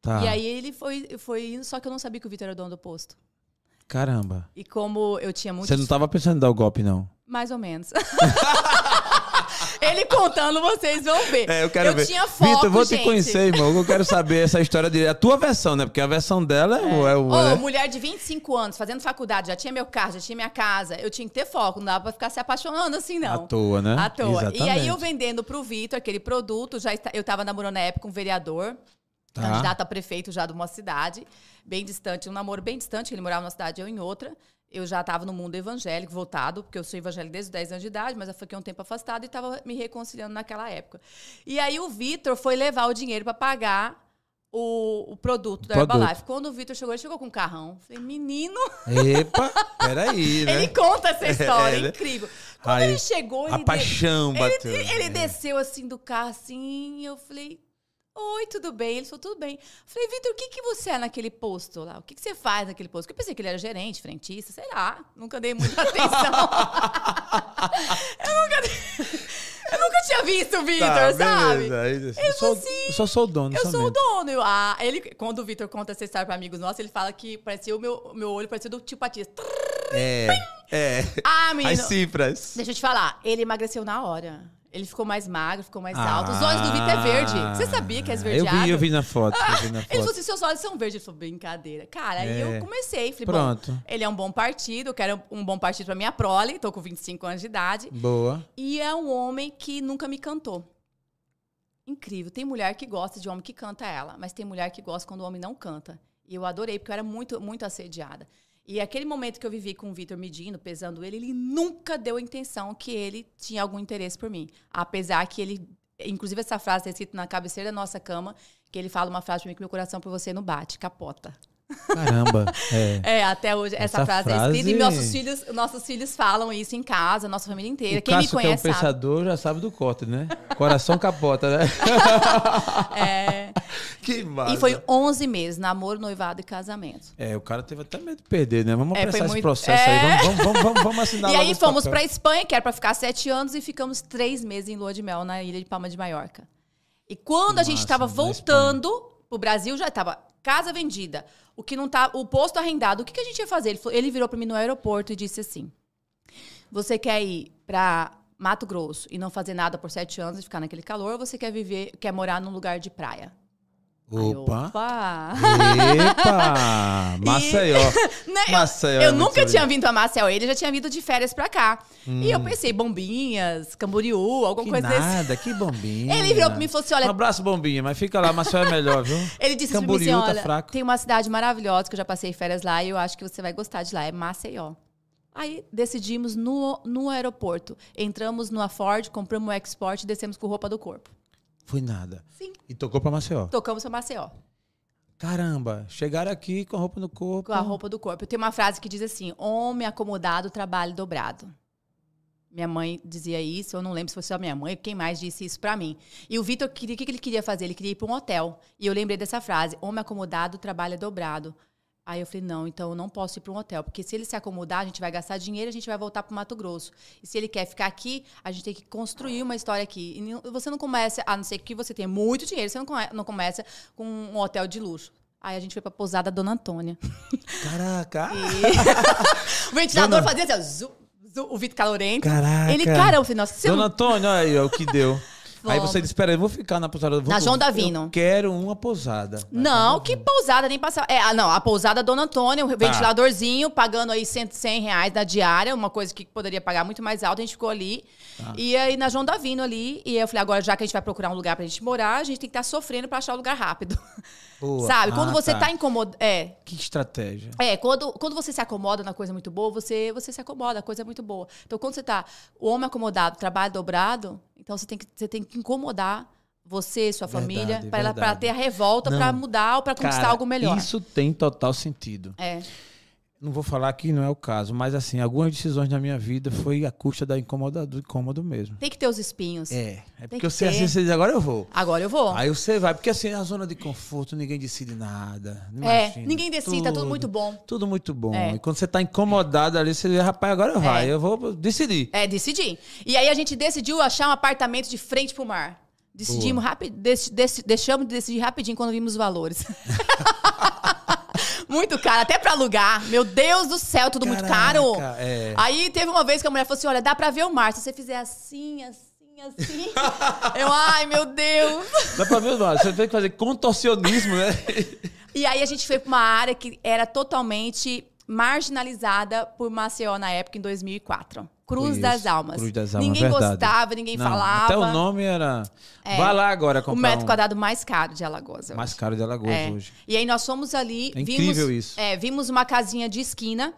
Tá. E aí ele foi, foi indo, só que eu não sabia que o Vitor era dono do posto. Caramba. E como eu tinha muito. Você não tava pensando em dar o golpe, não? Mais ou menos. ele contando, vocês vão ver. É, eu quero ver. tinha foco, Vitor, eu vou te gente. conhecer, irmão. Eu quero saber essa história de... A tua versão, né? Porque a versão dela é, o... É o Ô, né? mulher de 25 anos, fazendo faculdade, já tinha meu carro, já tinha minha casa. Eu tinha que ter foco, não dava pra ficar se apaixonando assim, não. À toa, né? À toa. E aí eu Exatamente. vendendo pro Vitor aquele produto, já eu tava namorando na época um vereador, Tá. candidato a prefeito já de uma cidade, bem distante, um namoro bem distante, ele morava numa cidade, eu em outra. Eu já estava no mundo evangélico, voltado, porque eu sou evangélica desde os 10 anos de idade, mas eu fiquei um tempo afastada e estava me reconciliando naquela época. E aí o Vitor foi levar o dinheiro para pagar o, o produto da Produto. Herbalife. Quando o Vitor chegou, ele chegou com um carrão. Falei, menino, Epa, peraí, né? ele conta essa história, É, né? incrível. Quando ele chegou, ele A de- paixão bateu. ele, ele É. desceu assim do carro, assim, e eu falei, oi, tudo bem? Ele falou, tudo bem. Falei, Vitor, o que, que você é naquele posto lá? O que, que você faz naquele posto? Porque eu pensei que ele era gerente, frentista, sei lá. Nunca dei muita atenção. eu, nunca, eu nunca tinha visto o Vitor, Tá, sabe? beleza. Aí, eu, sou, eu só sou o dono Eu sou o somente. dono. Eu, ah, ele, quando o Vitor conta essa história para amigos nossos, ele fala que parecia o meu, meu olho parecia do tio Patias. É, é. Ah, menino. As cifras. Deixa eu te falar, ele emagreceu na hora. Ele ficou mais magro, ficou mais Ah, alto. Os olhos do Vitor é verde. Você sabia que é Eu esverdeado? vi, eu vi na foto. Eu vi na Ele falou foto. assim, seus olhos são verdes. Ele falou, brincadeira. Cara, aí É. eu comecei. Falei, Pronto. bom, ele é um bom partido, eu quero um bom partido pra minha prole. Tô com 25 anos de idade. Boa. E é um homem que nunca me cantou. Incrível. Tem mulher que gosta de homem que canta ela, mas tem mulher que gosta quando o homem não canta. E eu adorei, porque eu era muito, muito assediada. E aquele momento que eu vivi com o Vitor medindo, pesando ele, ele nunca deu a intenção que ele tinha algum interesse por mim. Apesar que ele. Inclusive, essa frase está escrita na cabeceira da nossa cama, que ele fala uma frase pra mim que meu coração por você não bate, capota. Caramba. É. É, até hoje essa, Essa frase, é frase- escrita e nossos filhos, nossos filhos falam isso em casa, nossa família inteira. O Quem me Cássio, que é um conhece sabe. pensador, já sabe do corte, né? Coração capota, né? É, que massa. e foi 11 meses, namoro, noivado e casamento. É, o cara teve até medo de perder, né? Vamos É, apressar esse muito- processo É. aí. Vamos, vamos, vamos, vamos, assinar e aí esse fomos papel. pra Espanha, que era pra ficar sete anos, e ficamos três meses em lua de mel na ilha de Palma de Maiorca. E quando a gente Massa, estava voltando pro Brasil, já estava casa vendida, o que não tá, o posto arrendado. O que, que a gente ia fazer? Ele, falou- ele virou para mim no aeroporto e disse assim: Você quer ir pra Mato Grosso e não fazer nada por sete anos e ficar naquele calor, ou você quer viver, quer morar num lugar de praia? Eu, Opa. Opa! Epa! Maceió. Né, eu- Maceió. Eu é muito nunca tinha vindo a Maceió, ele já tinha vindo de férias pra cá. E eu pensei, bombinhas, Camboriú, alguma Que coisa desse. nada, que bombinha. Ele virou pra mim e falou assim: olha, Um abraço, bombinha, mas fica lá, Maceió é melhor, viu? ele disse Camboriú pra mim tá assim: olha, fraco. tem uma cidade maravilhosa que eu já passei férias lá e eu acho que você vai gostar de lá, é Maceió. Aí decidimos no, no aeroporto. Entramos numa Ford, compramos um export e descemos com roupa do corpo. Foi nada. Sim. E tocou pra Maceió. Tocamos pra Maceió, Caramba, chegaram aqui com a roupa no corpo. com a roupa do corpo. Eu tenho uma frase que diz assim: homem acomodado, trabalho dobrado. Minha mãe dizia isso, eu não lembro se foi só minha mãe, quem mais disse isso pra mim. E o Vitor o que que ele queria fazer? Ele queria ir pra um hotel. E eu lembrei dessa frase: homem acomodado, trabalha dobrado. Aí eu falei: não, então eu não posso ir pra um hotel, porque se ele se acomodar, a gente vai gastar dinheiro, a gente vai voltar pro Mato Grosso. E se ele quer ficar aqui, a gente tem que construir uma história aqui. E você não começa, a não ser que você tenha muito dinheiro, você não come- não começa com um hotel de luxo. Aí a gente foi pra pousada Dona Antônia. Caraca. E- o ventilador Dona- fazia assim, ó, zu, zu, o Vitor calorento. Caraca. Ele, cara, eu falei, nossa, você Dona não... Antônia, olha aí ó, o que deu. Aí Vamos. você disse, peraí, eu vou ficar na pousada. Vou, Na João Davino. Eu quero uma pousada. Não, que pousada, nem passava. É, ah, não, a pousada Dona Antônia, Tá. o ventiladorzinho, pagando aí 100, 100 reais na diária, uma coisa que poderia pagar muito mais alto, a gente ficou ali. Tá. E aí na João Davino ali, e eu falei, agora já que a gente vai procurar um lugar pra gente morar, a gente tem que estar sofrendo pra achar o lugar rápido. Boa. Sabe? Quando Ah, você tá, incomodado. É, Que estratégia. É, quando, quando você se acomoda na coisa muito boa, você, você se acomoda, a coisa é muito boa. Então, quando você tá o homem acomodado, trabalho dobrado, então você tem que, você tem que incomodar você, sua família, para ter a revolta, pra mudar ou pra conquistar Cara, algo melhor. Isso tem total sentido. É. Não vou falar que não é o caso, mas assim, algumas decisões na minha vida foi a custa da incomoda, do incômodo mesmo. Tem que ter os espinhos. É, é que porque você ter. assim, você diz, agora eu vou. Agora eu vou. Aí você vai, porque assim, a zona de conforto, ninguém decide nada. é, ninguém decide, tá tudo muito bom. Tudo muito bom. É. E quando você tá incomodado ali, você diz, rapaz, agora vai, eu vou decidir. É, decidir. E aí a gente decidiu achar um apartamento de frente pro mar. Decidimos rápido, deixamos de decidir rapidinho quando vimos os valores. muito caro, até pra alugar. Meu Deus do céu, tudo muito Caraca, caro. é. Aí teve uma vez que a mulher falou assim: olha, dá pra ver o mar. Se você fizer assim, assim, assim. Eu, ai, meu Deus. Dá pra ver, mano, você tem que fazer contorcionismo, né? E aí a gente foi pra uma área que era totalmente marginalizada por Maceió na época, em 2004. Cruz Isso, das Almas. Cruz das Almas, ninguém verdade. gostava, ninguém Não, falava. Até o nome era. É. Vai lá agora o comprar metro um quadrado mais caro de Alagoas. mais caro de Alagoas É. hoje. E aí nós fomos ali. É vimos, incrível isso. É, vimos uma casinha de esquina,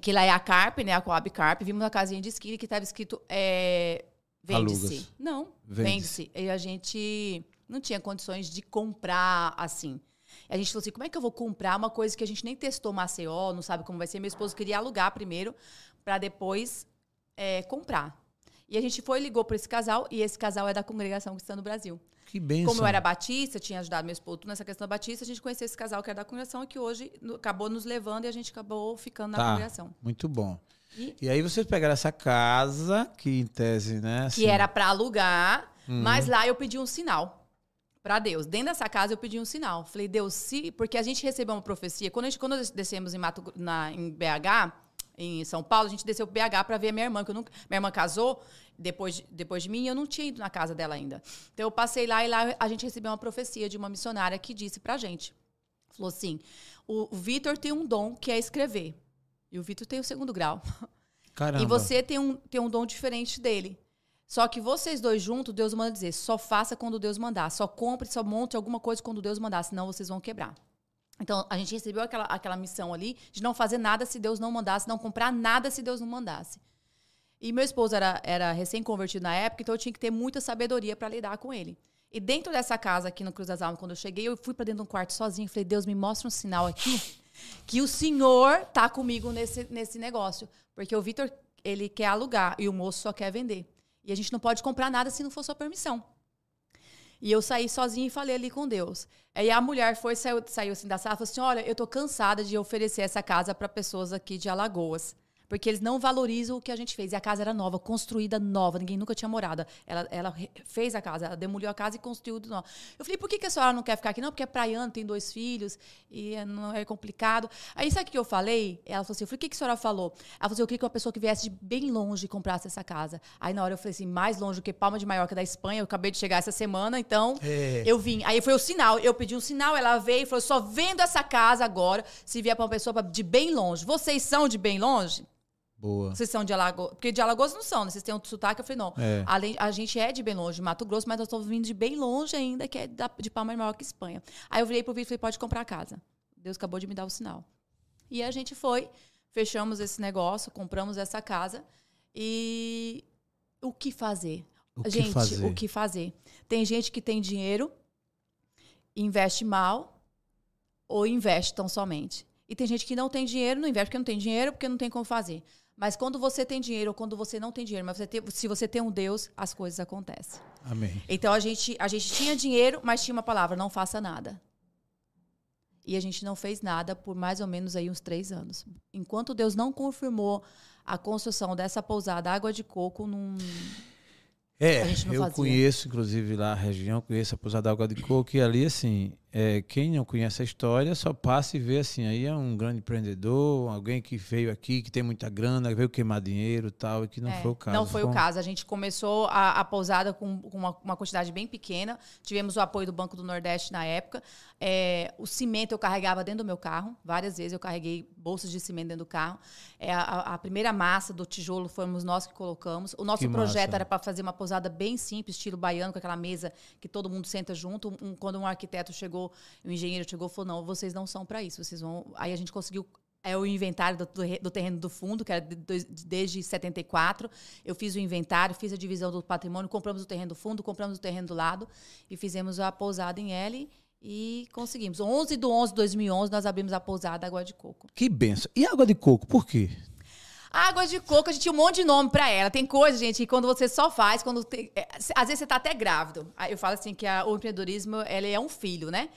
que lá é a Carp, né? A Coab Carp. Vimos uma casinha de esquina que estava escrito é, vende-se. Não, Vende-se. vende-se. E a gente não tinha condições de comprar assim. A gente falou assim: como é que eu vou comprar uma coisa que a gente nem testou Maceió, não sabe como vai ser? Meu esposo queria alugar primeiro, para depois é, comprar. E a gente foi e ligou para esse casal, e esse casal é da congregação cristã do Brasil. Que benção. Como eu era batista, tinha ajudado meu esposo nessa questão da batista, a gente conheceu esse casal que era da congregação e que hoje no- acabou nos levando e a gente acabou ficando na Tá. congregação. Muito bom. E- E aí vocês pegaram essa casa, que em tese, né? assim, Que era para alugar, Uhum. mas lá eu pedi um sinal para Deus. Dentro dessa casa eu pedi um sinal. Falei, Deus, se. Porque a gente recebeu uma profecia. Quando, a gente, quando descemos em, Mato, na, em BH, em São Paulo, a gente desceu pro BH para ver a minha irmã, que eu nunca. Minha irmã casou depois, de- depois de mim e eu não tinha ido na casa dela ainda. Então eu passei lá e lá a gente recebeu uma profecia de uma missionária que disse pra gente. Falou assim: o, o Vitor tem um dom que é escrever. E o Vitor tem o segundo grau. Caramba. E você tem um, tem um dom diferente dele. Só que vocês dois juntos, Deus manda dizer: só faça quando Deus mandar. Só compre, só monte alguma coisa quando Deus mandar, senão vocês vão quebrar. Então, a gente recebeu aquela, aquela missão ali de não fazer nada se Deus não mandasse, não comprar nada se Deus não mandasse. E meu esposo era, era recém-convertido na época, então eu tinha que ter muita sabedoria para lidar com ele. E dentro dessa casa aqui no Cruz das Almas, quando eu cheguei, eu fui para dentro de um quarto sozinho. Falei, Deus, me mostra um sinal aqui que o senhor tá comigo nesse, nesse negócio. Porque o Vitor, ele quer alugar e o moço só quer vender. E a gente não pode comprar nada se não for sua permissão. E eu saí sozinha e falei ali com Deus. Aí a mulher foi, saiu, saiu assim da sala e falou assim: Olha, eu tô cansada de oferecer essa casa para pessoas aqui de Alagoas porque eles não valorizam o que a gente fez. E a casa era nova, construída nova, ninguém nunca tinha morado. Ela, ela fez a casa, ela demoliu a casa e construiu de novo. Eu falei, por que, que a senhora não quer ficar aqui? Não, porque é praiano, tem dois filhos e não é complicado. Aí sabe o que eu falei? Ela falou assim, eu falei, o que, que a senhora falou? Ela falou assim, eu queria que uma pessoa que viesse de bem longe comprasse essa casa. Aí na hora eu falei assim, mais longe do que Palma de Maiorca da Espanha, eu acabei de chegar essa semana, então é. eu vim. Aí foi o sinal, eu pedi um sinal, ela veio e falou, só vendo essa casa agora, se vier para uma pessoa de bem longe. Vocês são de bem longe? Boa. Vocês são de Alagoas. Porque de Alagoas não são, né? Vocês têm outro sotaque. Eu falei, não. É. Além, a gente é de bem longe, de Mato Grosso, mas nós estamos vindo de bem longe ainda, que é da, de Palma de Maiorca, Espanha. Aí eu virei pro Vitor e falei, pode comprar a casa. Deus acabou de me dar o sinal. E a gente foi, fechamos esse negócio, compramos essa casa. E o que fazer? O gente, que fazer? o que fazer? Tem gente que tem dinheiro, investe mal, ou investe tão somente. E tem gente que não tem dinheiro, não investe porque não tem dinheiro, porque não tem como fazer. Mas quando você tem dinheiro ou quando você não tem dinheiro, mas você tem, se você tem um Deus, as coisas acontecem. Amém. Então a gente, a gente tinha dinheiro, mas tinha uma palavra: não faça nada. E a gente não fez nada por mais ou menos aí uns três anos. Enquanto Deus não confirmou a construção dessa pousada Água de Coco, num, é, eu fazia. conheço, inclusive, lá a região, conheço a Pousada Água de Coco, e ali, assim, é, quem não conhece a história só passa e vê assim, aí é um grande empreendedor, alguém que veio aqui, que tem muita grana, veio queimar dinheiro e tal, e que não é, foi o caso. Não foi o caso. A gente começou a, a pousada com, com uma, uma, quantidade bem pequena, tivemos o apoio do Banco do Nordeste na época. É, o cimento eu carregava dentro do meu carro, várias vezes eu carreguei bolsas de cimento dentro do carro. É, a, a primeira massa do tijolo fomos nós que colocamos. O nosso que projeto massa. era para fazer uma pousada bem simples, estilo baiano, com aquela mesa que todo mundo senta junto. Um, quando um arquiteto chegou chegou, o engenheiro chegou e falou: não, vocês não são para isso, vocês vão. Aí a gente conseguiu é o inventário do, do, terreno do fundo, que era de, de, desde 74. Eu fiz o inventário, fiz a divisão do patrimônio, compramos o terreno do fundo, compramos o terreno do lado e fizemos a pousada em L e conseguimos. 11 de 11 de 2011, nós abrimos a pousada Água de Coco. Que benção. E água de coco, por quê? Água de coco, a gente tinha um monte de nome para ela. Tem coisa, gente, que quando você só faz, quando tem, é, às vezes você tá até grávido. Eu falo assim que a, o empreendedorismo, ele é um filho, né?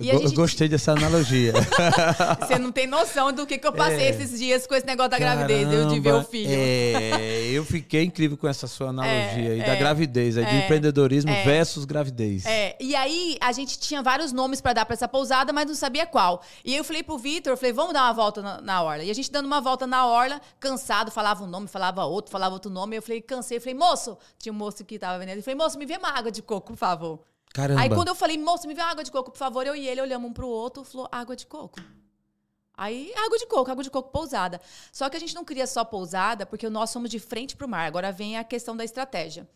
E eu gente... gostei dessa analogia. Você não tem noção do que, que eu passei é. esses dias com esse negócio da Caramba, gravidez, eu de ver o filho. É, eu fiquei incrível com essa sua analogia é, aí da é, gravidez, aí, de é, empreendedorismo é. versus gravidez. É, e aí a gente tinha vários nomes para dar para essa pousada, mas não sabia qual. E eu falei pro Vitor, eu falei, vamos dar uma volta na, na, orla. E a gente dando uma volta na orla, cansado, falava um nome, falava outro, falava outro nome. Eu falei, cansei. Eu falei, moço, tinha um moço que tava vendendo. Eu falei, moço, me vê uma água de coco, por favor. Caramba. Aí quando eu falei, moço, me vê água de coco, por favor, eu e ele olhamos um pro outro, falou, água de coco. Aí, água de coco, água de coco pousada. Só que a gente não queria só pousada, porque nós somos de frente para o mar. Agora vem a questão da estratégia.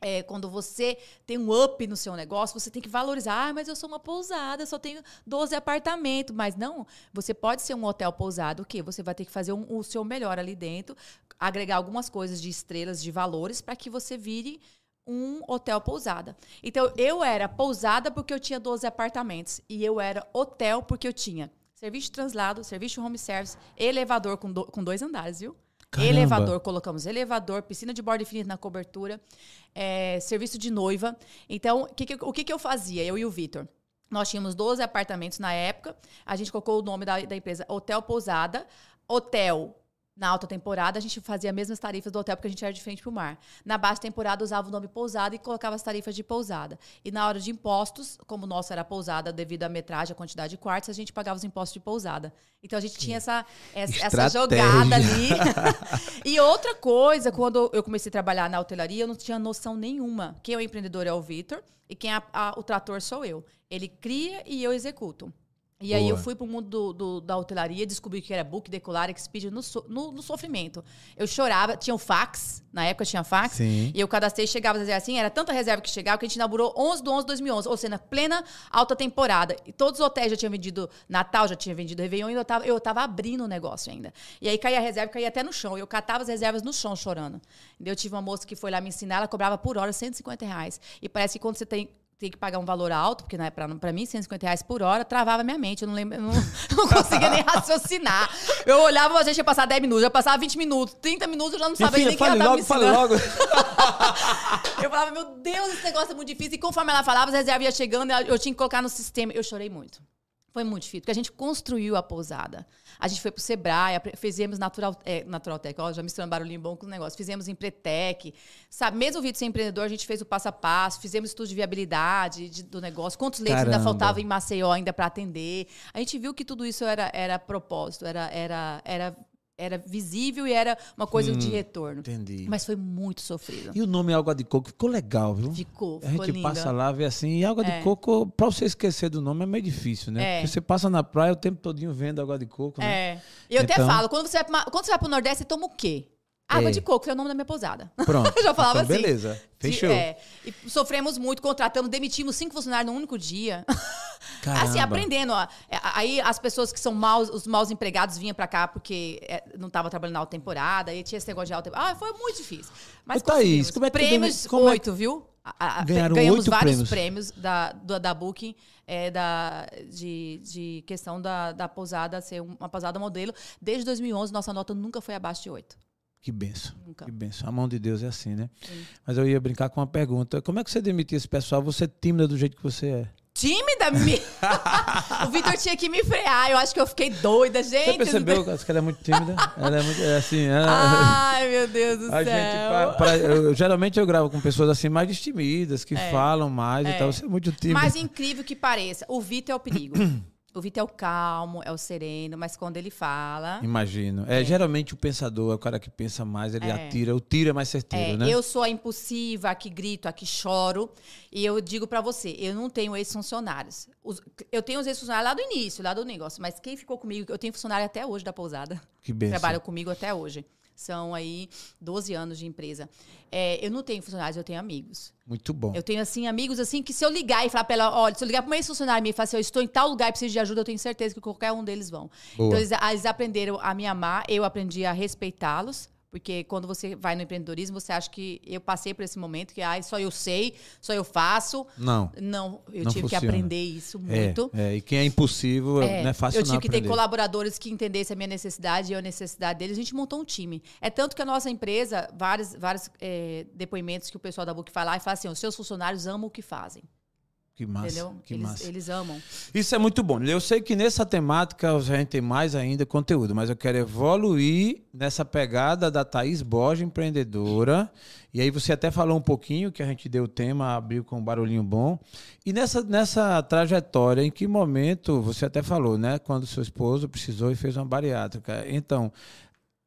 É, quando você tem um up no seu negócio, você tem que valorizar. Ah, mas eu sou uma pousada, só tenho 12 apartamentos. Mas não, você pode ser um hotel pousado, o quê? Você vai ter que fazer um, o seu melhor ali dentro, agregar algumas coisas de estrelas, de valores, para que você vire um hotel pousada. Então, eu era pousada porque eu tinha 12 apartamentos. E eu era hotel porque eu tinha serviço de translado, serviço de home service, elevador com, do, com dois andares, viu? Caramba. Elevador, colocamos elevador, piscina de borda infinita na cobertura, é, serviço de noiva. Então, que que, o que, que eu fazia, eu e o Vitor? Nós tínhamos 12 apartamentos na época, a gente colocou o nome da, da empresa Hotel Pousada, hotel na alta temporada, a gente fazia as mesmas tarifas do hotel, porque a gente era de frente para o mar. Na baixa temporada, usava o nome pousada e colocava as tarifas de pousada. E na hora de impostos, como o nosso era pousada devido à metragem, à quantidade de quartos, a gente pagava os impostos de pousada. Então a gente tinha essa, essa, essa jogada ali. e outra coisa, quando eu comecei a trabalhar na hotelaria, eu não tinha noção nenhuma. Quem é o empreendedor é o Vitor e quem é a, a, o trator sou eu. Ele cria e eu executo. E Boa. aí eu fui pro mundo do, do, da hotelaria, descobri que era book, decolar, expedia no, so, no, no, sofrimento. Eu chorava, tinha o fax, na época tinha fax, Sim. e eu cadastrei, chegava assim, era tanta reserva que chegava que a gente inaugurou 11 de 11 de 2011, ou seja, plena alta temporada. E todos os hotéis já tinham vendido Natal, já tinha vendido Réveillon, e eu tava, eu tava abrindo o negócio ainda. E aí caía a reserva, caía até no chão. Eu catava as reservas no chão chorando. Eu tive uma moça que foi lá me ensinar, ela cobrava por hora 150 reais. E parece que quando você tem ter que pagar um valor alto, porque né, para mim, 150 reais por hora, travava minha mente. Eu não lembro, eu não, não conseguia nem raciocinar. Eu olhava, a gente ia passar 10 minutos, eu passava 20 minutos, 30 minutos, eu já não sabia Filha, nem quem ela tava logo, me fale ensinando. logo. Eu falava, meu Deus, esse negócio é muito difícil. E conforme ela falava, as reservas iam chegando, eu tinha que colocar no sistema. Eu chorei muito. Foi muito difícil, porque a gente construiu a pousada. A gente foi pro Sebrae, apre- fizemos Natural, é, Naturaltech, ó, já misturando barulhinho bom com o negócio. Fizemos Empretec, sabe? Mesmo o vídeo ser empreendedor, a gente fez o passo a passo, fizemos estudo de viabilidade de- do negócio, quantos leitos ainda faltava em Maceió ainda para atender. A gente viu que tudo isso era, era propósito, era, era, era, era visível e era uma coisa de retorno. Entendi. Mas foi muito sofrido. E o nome Água de Coco ficou legal, viu? Ficou, A ficou gente lindo. passa lá, vê assim, e água É. de coco, pra você esquecer do nome é meio difícil, né? É. Porque você passa na praia o tempo todinho vendo água de coco, né? É. E eu até Então- falo, quando você, vai pra, quando você vai pro Nordeste, você toma o quê? Água É. de coco, que é o nome da minha pousada. Pronto. Já falava então, assim. Beleza, fechou. De- é. E sofremos muito, contratamos, demitimos cinco funcionários num único dia. Caramba. Assim, aprendendo. ó. É, Aí as pessoas que são maus, os maus empregados vinham pra cá porque é, não estavam trabalhando na alta temporada, aí tinha esse negócio de alta temporada. Ah, foi muito difícil. Mas Ô, Thaís, como é que Prêmios, é oito, viu? A- a- Ganharam ganhamos vários prêmios. prêmios, da, do- da Booking, é, da, de, de questão da, da pousada ser uma pousada modelo. Desde 2011, nossa nota nunca foi abaixo de oito. Que benção. Nunca. Que benção. A mão de Deus é assim, né? Sim. Mas eu ia brincar com uma pergunta. Como é que você demitia esse pessoal? Você é tímida do jeito que você é. Tímida? Me... o Vitor tinha que me frear. Eu acho que eu fiquei doida, gente. Você percebeu que ela é muito tímida? ela é muito, é assim, ela... Ai, meu Deus do A céu. gente, pra- pra- eu- geralmente eu gravo com pessoas assim mais destemidas, que É. falam mais e É. tal. Você é muito tímida. Mas incrível que pareça, o Vitor é o perigo. O Vitor é o calmo, é o sereno, mas quando ele fala. Imagino. É, geralmente o pensador é o cara que pensa mais, ele É. atira. O tiro é mais certeiro, É, né? Eu sou a impulsiva, a que grito, a que choro. E eu digo pra você, eu não tenho ex-funcionários. Os- Eu tenho os ex-funcionários lá do início, lá do negócio. Mas quem ficou comigo, eu tenho funcionário até hoje da pousada. Que benção. Trabalham comigo até hoje. São aí 12 anos de empresa. É, eu não tenho funcionários, eu tenho amigos. Muito bom. Eu tenho, assim, amigos, assim, que se eu ligar e falar pra ela, olha, se eu ligar pra uma ex-funcionária e falar assim, eu estou em tal lugar e preciso de ajuda, eu tenho certeza que qualquer um deles vão. Boa. Então, eles, eles aprenderam a me amar, eu aprendi a respeitá-los. Porque quando você vai no empreendedorismo, você acha que eu passei por esse momento, que ah, só eu sei, só eu faço. Não. Não, eu Não tive que funciona. aprender isso É, muito. é, e quem é impulsivo É, não é fácil eu tive que ter aprender. colaboradores que entendessem a minha necessidade e a necessidade deles. A gente montou um time. É tanto que a nossa empresa, vários, vários é, depoimentos que o pessoal da Book lá e fala assim: os seus funcionários amam o que fazem. Que massa, entendeu? que eles, massa. eles amam. Isso é muito bom. Eu sei que nessa temática a gente tem mais ainda conteúdo, mas eu quero evoluir nessa pegada da Thaís Borges, empreendedora. E aí você até falou um pouquinho que a gente deu o tema, abriu com um barulhinho bom. E nessa, nessa trajetória, em que momento, você até falou, né? Quando seu esposo precisou e fez uma bariátrica. Então,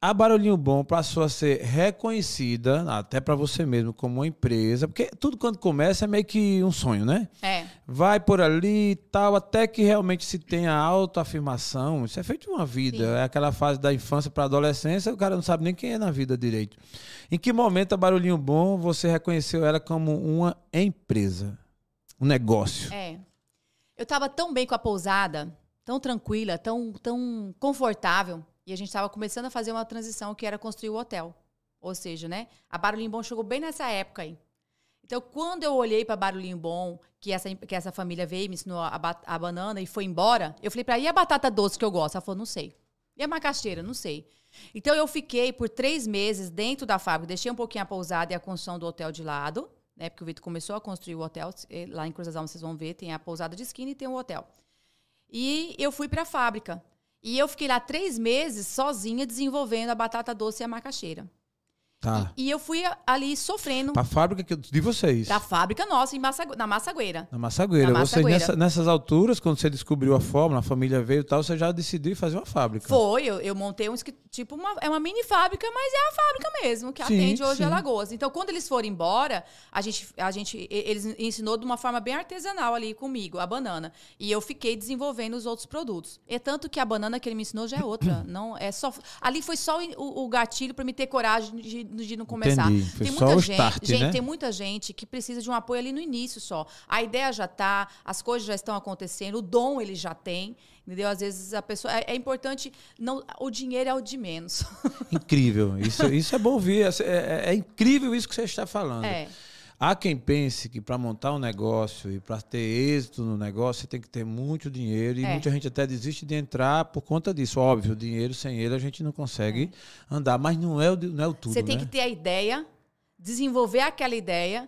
a Barulhinho Bom passou a ser reconhecida, até para você mesmo, como uma empresa, porque tudo quando começa é meio que um sonho, né? É. vai por ali e tal, até que realmente se tenha autoafirmação. Isso é feito de uma vida. Sim. É aquela fase da infância para adolescência, o cara não sabe nem quem é na vida direito. Em que momento a Barulhinho Bom você reconheceu ela como uma empresa, um negócio? É. Eu tava tão bem com a pousada, tão tranquila, tão, tão confortável. E a gente tava começando a fazer uma transição que era construir o hotel. Ou seja, né? A Barulhinho Bom chegou bem nessa época aí. Então, quando eu olhei para Barulhinho Bom, que essa, que essa família veio e me ensinou a, a banana e foi embora, eu falei para ela, e a batata doce que eu gosto? Ela falou, não sei. E a macaxeira? Não sei. Então, eu fiquei por três meses dentro da fábrica, deixei um pouquinho a pousada e a construção do hotel de lado, né? Porque o Vitor começou a construir o hotel. eh, Lá em Cruz das Almas, vocês vão ver, tem a pousada de esquina e tem o hotel. E eu fui para a fábrica. E eu fiquei lá três meses sozinha desenvolvendo a batata doce e a macaxeira. Tá. E eu fui ali sofrendo Para a fábrica de vocês. da fábrica nossa, em Massagu- na Massagueira. Na Massagueira. Na Vocês, Massagueira. nessa- nessas alturas, quando você descobriu a fórmula, a família veio e tal, você já decidiu fazer uma fábrica. Foi, eu, eu montei um tipo uma, é uma mini fábrica, mas é a fábrica mesmo, que Sim, atende hoje sim. a Lagoas. Então, quando eles foram embora, a gente, a gente, e- eles ensinou de uma forma bem artesanal ali comigo, a banana. E eu fiquei desenvolvendo os outros produtos. É tanto que a banana que ele me ensinou já é outra. não é só Ali foi só o, o gatilho para me ter coragem de, de não começar. Entendi. Foi Tem muita gente, start, gente, né? tem muita gente que precisa de um apoio ali no início só. A ideia já tá, as coisas já estão acontecendo, o dom ele já tem, entendeu? Às vezes a pessoa é, é importante não, o dinheiro é o de menos. Incrível. Isso, isso é bom ouvir. É, é- é incrível isso que você está falando. É. Há quem pense que para montar um negócio e para ter êxito no negócio, você tem que ter muito dinheiro. E É. muita gente até desiste de entrar por conta disso. Óbvio, o dinheiro sem ele a gente não consegue andar. Mas não é o, não é o tudo, Você tem né? que ter a ideia, desenvolver aquela ideia,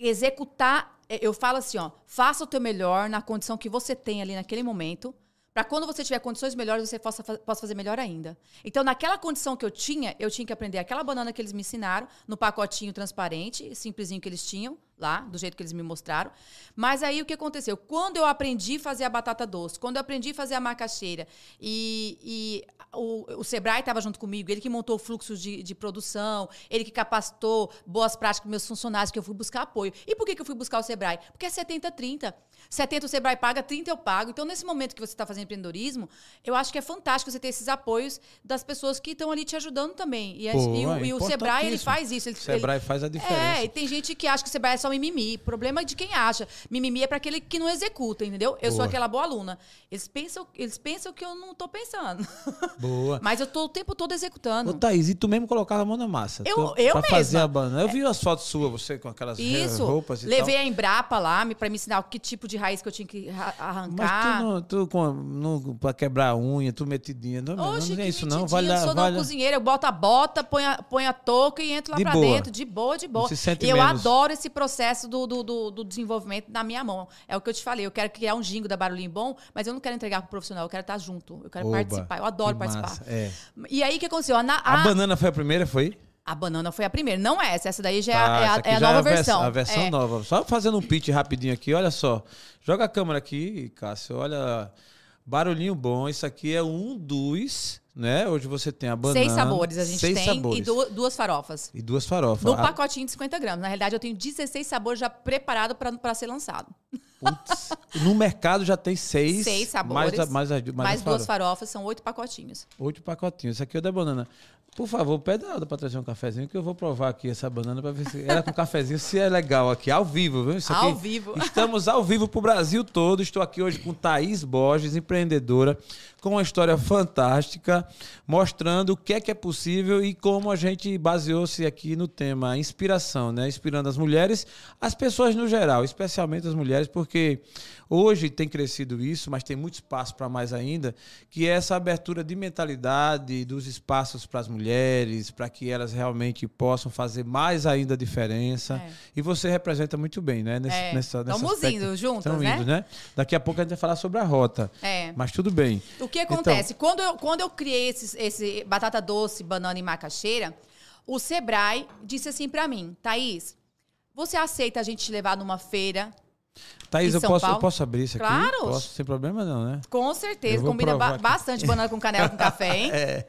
executar. é, Eu falo assim, ó, faça o teu melhor na condição que você tem ali naquele momento, para quando você tiver condições melhores, você possa, possa fazer melhor ainda. Então, naquela condição que eu tinha, eu tinha que aprender aquela banana que eles me ensinaram, no pacotinho transparente, simplesinho que eles tinham lá, do jeito que eles me mostraram. Mas aí o que aconteceu? Quando eu aprendi a fazer a batata doce, quando eu aprendi a fazer a macaxeira e, e o, o Sebrae estava junto comigo, ele que montou o fluxo de, de produção, ele que capacitou boas práticas para meus funcionários, que eu fui buscar apoio. E por que, que eu fui buscar o Sebrae? Porque é 70-30. 70 o Sebrae paga, 30 eu pago. Então, nesse momento que você está fazendo empreendedorismo, eu acho que é fantástico você ter esses apoios das pessoas que estão ali te ajudando também. E, Pô, e o, é e o Sebrae, ele faz isso. Ele, O Sebrae ele- faz a diferença. É, e tem gente que acha que o Sebrae é só mimimi. Problema é de quem acha. Mimimi é para aquele que não executa, entendeu? Eu sou Boa. aquela boa aluna. Eles pensam, eles pensam que eu não tô pensando. Boa. Mas eu tô o tempo todo executando. Ô, Thaís, e tu mesmo colocava a mão na massa. Eu- tu, eu pra fazer a banana. Eu vi as fotos suas, você com aquelas Isso. roupas e Levei tal. a Embrapa lá pra me ensinar que tipo de raiz que eu tinha que ra- Mas arrancar. tu, não, tu com, não, pra quebrar a unha, tu metidinha. Não, Oxe, não que é isso, não. Vai lá, eu sou vai não cozinheira, eu boto a bota, ponho a, ponho a touca e entro lá De pra boa. dentro, de boa, de boa. Não se E eu menos. adoro esse processo do, do, do- do desenvolvimento na minha mão. É o que eu te falei, eu quero criar um jingo da Barulhinho Bom, mas eu não quero entregar pro profissional, eu quero estar junto, eu quero Oba, participar, eu adoro participar. massa, É. E aí, o que aconteceu? A, na- A, a- banana foi a primeira, foi? a banana foi a primeira, não essa, essa daí já é, Ah, a- é a, essa aqui é a já nova a vers- versão. A versão É. nova. Só fazendo um pitch rapidinho aqui, olha só. Joga a câmera aqui, Cássio. Olha. Barulhinho bom. Isso aqui é um dos, né? Hoje você tem a banana. Seis sabores a gente seis tem sabores. e du- duas farofas. E duas farofas. No Ah, pacotinho de 50 gramas. Na realidade, eu tenho 16 sabores já preparados para ser lançado. Putz. no mercado já tem seis. Seis sabores. Mais, mais, mais, Mais duas farofa. farofas, são oito pacotinhos. Oito pacotinhos. Isso aqui é o da banana. Por favor, pede a Alda pra trazer um cafezinho que eu vou provar aqui essa banana pra ver se ela com cafezinho se é legal aqui, ao vivo, viu? Isso aqui, Ao vivo. Estamos ao vivo pro Brasil todo. Estou aqui hoje com Thaís Borges, empreendedora, com uma história fantástica, mostrando o que é que é possível e como a gente baseou-se aqui no tema inspiração, né? Inspirando as mulheres, as pessoas no geral, especialmente as mulheres, porque hoje tem crescido isso, mas tem muito espaço para mais ainda, que é essa abertura de mentalidade dos espaços para as mulheres, para que elas realmente possam fazer mais ainda a diferença. É. E você representa muito bem, né? Nesse, É. nessa, aspecto. indo juntas, Tamo né? indo, né? Daqui a pouco a gente vai falar sobre a rota. É. Mas tudo bem. O que Então- acontece? Quando, eu, quando eu criei esses- esse batata doce, banana e macaxeira, o Sebrae disse assim pra mim, Thaís, você aceita a gente te levar numa feira? Thaís, eu posso, eu posso abrir isso aqui? Claro. Posso, sem problema não, né? Com certeza, combina ba- aqui. bastante banana com canela com café, hein? É.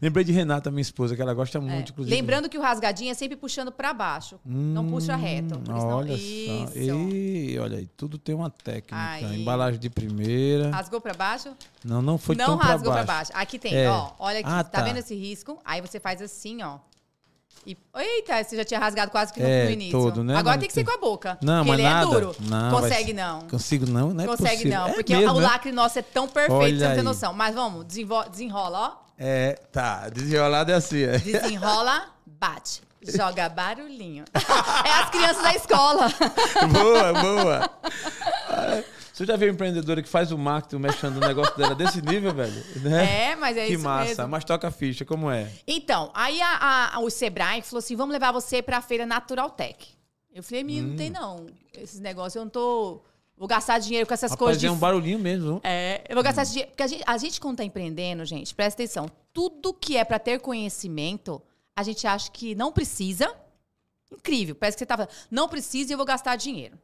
Lembrei de Renata, minha esposa, que ela gosta É. muito, inclusive. Lembrando que o rasgadinho é sempre puxando pra baixo, não puxa reto. porque senão- Olha Isso. só. E, olha aí, tudo tem uma técnica. Aí. Embalagem de primeira. Rasgou pra baixo? Não, não foi não tão rasgou pra pra baixo. baixo. Aqui tem, É. ó. Olha aqui. Ah, tá. tá. vendo esse risco? Aí você faz assim, ó. E... Eita, você já tinha rasgado quase que no, É, no início. todo, né? Agora Não tem que ser com a boca. Não, mas ele nada. é duro. Não, Consegue não. Consigo não, não é Consegue possível. não. É Porque mesmo, o né? lacre nosso é tão perfeito, Olha você não tem noção. Mas vamos, desenrola, ó. É, tá. Desenrolado é assim. É. Desenrola, bate. Joga barulhinho. é as crianças da escola. boa, boa. Você já viu empreendedora que faz o marketing mexendo no negócio dela desse nível, velho? Né? É, mas é que isso massa. mesmo. Mas toca a ficha, como é? Então, aí a- a- o Sebrae falou assim: vamos levar você pra feira Natural Tech. Eu falei, menino, não Hum. tem não. Esses negócios, eu não tô. Vou gastar dinheiro com essas Rapaz, coisas de. é um barulhinho mesmo. É, eu vou gastar esse dinheiro. Porque a gente, a gente, quando tá empreendendo, gente, presta atenção. Tudo que é pra ter conhecimento, a gente acha que não precisa. Incrível. Parece que você tá falando, não precisa e eu vou gastar dinheiro.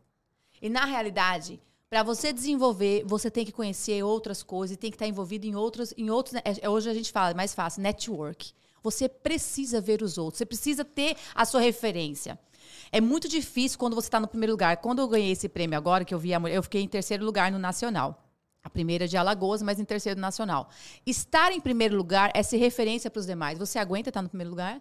E na realidade, para você desenvolver, você tem que conhecer outras coisas tem que estar envolvido em outros, em outros. é- é- hoje a gente fala é mais fácil, network. Você precisa ver os outros, você precisa ter a sua referência. É muito difícil quando você está no primeiro lugar. Quando eu ganhei esse prêmio agora, que eu vi a mulher, eu fiquei em terceiro lugar no nacional. A primeira de Alagoas, mas em terceiro nacional. Estar em primeiro lugar é ser referência para os demais. Você aguenta estar no primeiro lugar?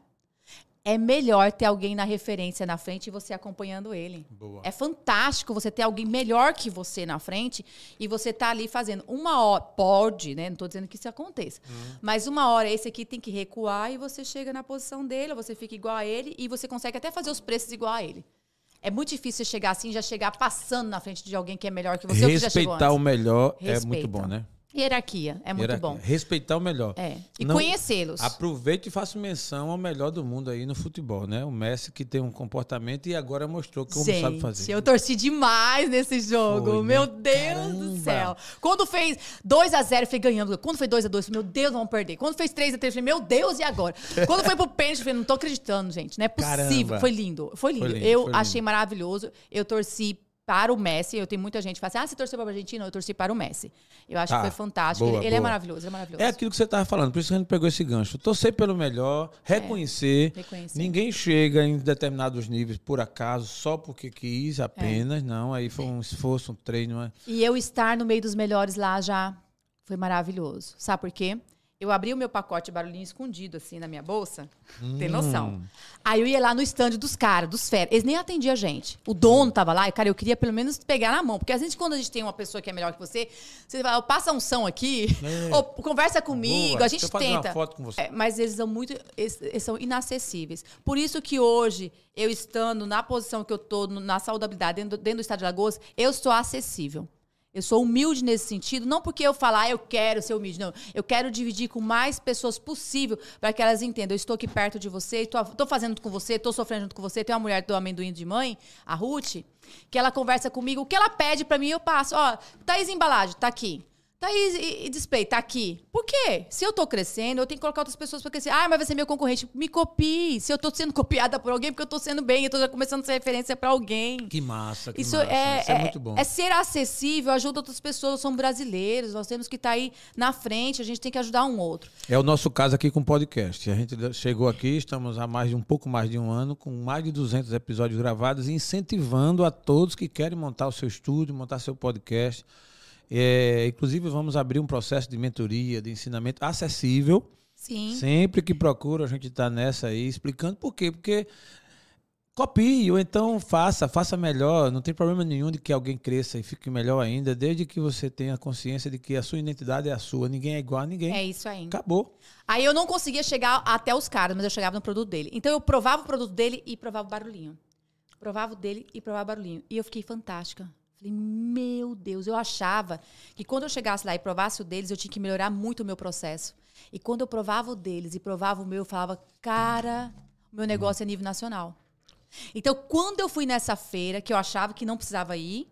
É melhor ter alguém na referência na frente e você acompanhando ele. Boa. É fantástico você ter alguém melhor que você na frente e você tá ali fazendo uma hora. Pode, né? Não tô dizendo que isso aconteça. Mas uma hora esse aqui tem que recuar e você chega na posição dele, você fica igual a ele e você consegue até fazer os preços igual a ele. É muito difícil você chegar assim, já chegar passando na frente de alguém que é melhor que você. que Respeitar antes. o melhor é Respeita. muito bom, né? Hierarquia, é muito Hierarquia. bom. Respeitar o melhor. É. E conhecê-los. Aproveite e faça menção ao melhor do mundo aí no futebol, né? O Messi que tem um comportamento e agora mostrou como Gente, sabe fazer. eu torci demais nesse jogo. Foi, né? meu Deus do Caramba. céu. Quando fez 2x0, eu falei, ganhamos. Quando foi 2x2, eu falei, meu Deus, vamos perder. Quando fez 3x3, eu falei, meu Deus, e agora? Quando foi pro pênalti, eu falei, não tô acreditando, gente. Não é possível. Foi lindo. Foi lindo. Foi lindo, eu foi lindo. achei maravilhoso. Eu torci para o Messi. Eu tenho muita gente que fala assim: ah, você torceu para a Argentina? Eu torci para o Messi. Eu acho Ah, que foi fantástico. boa, ele ele é boa. maravilhoso, ele é maravilhoso. É aquilo que você estava falando, por isso que a gente pegou esse gancho. Torcer pelo melhor, reconhecer. É, reconhecer. Ninguém chega em determinados níveis por acaso, só porque quis apenas. Não, aí foi um esforço, um treino. E eu estar no meio dos melhores lá já foi maravilhoso. Sabe por quê? Eu abri o meu pacote de barulhinho escondido, assim, na minha bolsa. Tem noção. Aí eu ia lá no stand dos caras, dos feras. Eles nem atendiam a gente. O dono tava lá e, cara, eu queria pelo menos pegar na mão. Porque às vezes, quando a gente tem uma pessoa que é melhor que você, você fala, passa um som aqui, ou conversa comigo, Boa, a gente deixa eu fazer uma tenta. foto com você. É, mas eles são muito. Eles, eles são inacessíveis. Por isso que hoje, eu estando na posição que eu tô, na saudabilidade, dentro, do- dentro do Estado de Lagoas, eu sou acessível. Eu sou humilde nesse sentido, não porque eu falar, ah, eu quero ser humilde, não. Eu quero dividir com mais pessoas possível para que elas entendam. Eu estou aqui perto de você, estou fazendo com você, estou sofrendo junto com você. Tem uma mulher do amendoim de mãe, a Ruth, que ela conversa comigo. O que ela pede para mim, eu passo. Ó, Thaís Embalagem, tá aqui. Thaís e, e display, tá aqui. Por quê? Se eu tô crescendo, eu tenho que colocar outras pessoas para crescer. Ah, mas vai ser meu concorrente. Me copie. Se eu tô sendo copiada por alguém, porque eu tô sendo bem, eu tô começando a ser referência para alguém. Que massa, que Isso massa. é, Isso é, é- muito bom. é ser acessível, ajuda outras pessoas, são brasileiros, nós temos que estar aí na frente, a gente tem que ajudar um outro. É o nosso caso aqui com o podcast. A gente chegou aqui, estamos há mais de um pouco mais de um ano, com mais de 200 episódios gravados, incentivando a todos que querem montar o seu estúdio, montar seu podcast. É, inclusive, vamos abrir um processo de mentoria, de ensinamento acessível. Sim. Sempre que procura, a gente está nessa aí, explicando por quê. Porque copie, ou então faça, faça melhor. Não tem problema nenhum de que alguém cresça e fique melhor ainda, desde que você tenha consciência de que a sua identidade é a sua. Ninguém é igual a ninguém. É isso aí. Acabou. Aí eu não conseguia chegar até os caras, mas eu chegava no produto dele. Então eu provava o produto dele e provava o barulhinho. Provava o dele e provava o barulhinho. E eu fiquei fantástica. Falei, meu Deus, eu achava que quando eu chegasse lá e provasse o deles, eu tinha que melhorar muito o meu processo. E quando eu provava o deles e provava o meu, eu falava, cara, meu negócio é nível nacional. Então, quando eu fui nessa feira, que eu achava que não precisava ir,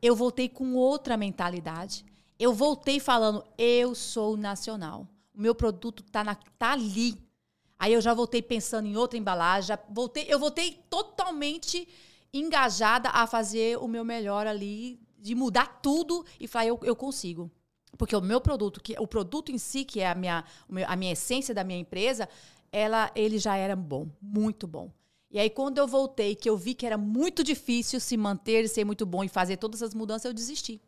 eu voltei com outra mentalidade. Eu voltei falando, eu sou nacional. O meu produto tá, na, tá ali. Aí eu já voltei pensando em outra embalagem, voltei, eu voltei totalmente engajada a fazer o meu melhor ali, de mudar tudo e falar, eu, eu consigo. Porque o meu produto, que o produto em si, que é a minha, a minha essência da minha empresa, ela, ele já era bom, muito bom. E aí, quando eu voltei, que eu vi que era muito difícil se manter, ser muito bom e fazer todas as mudanças, eu desisti.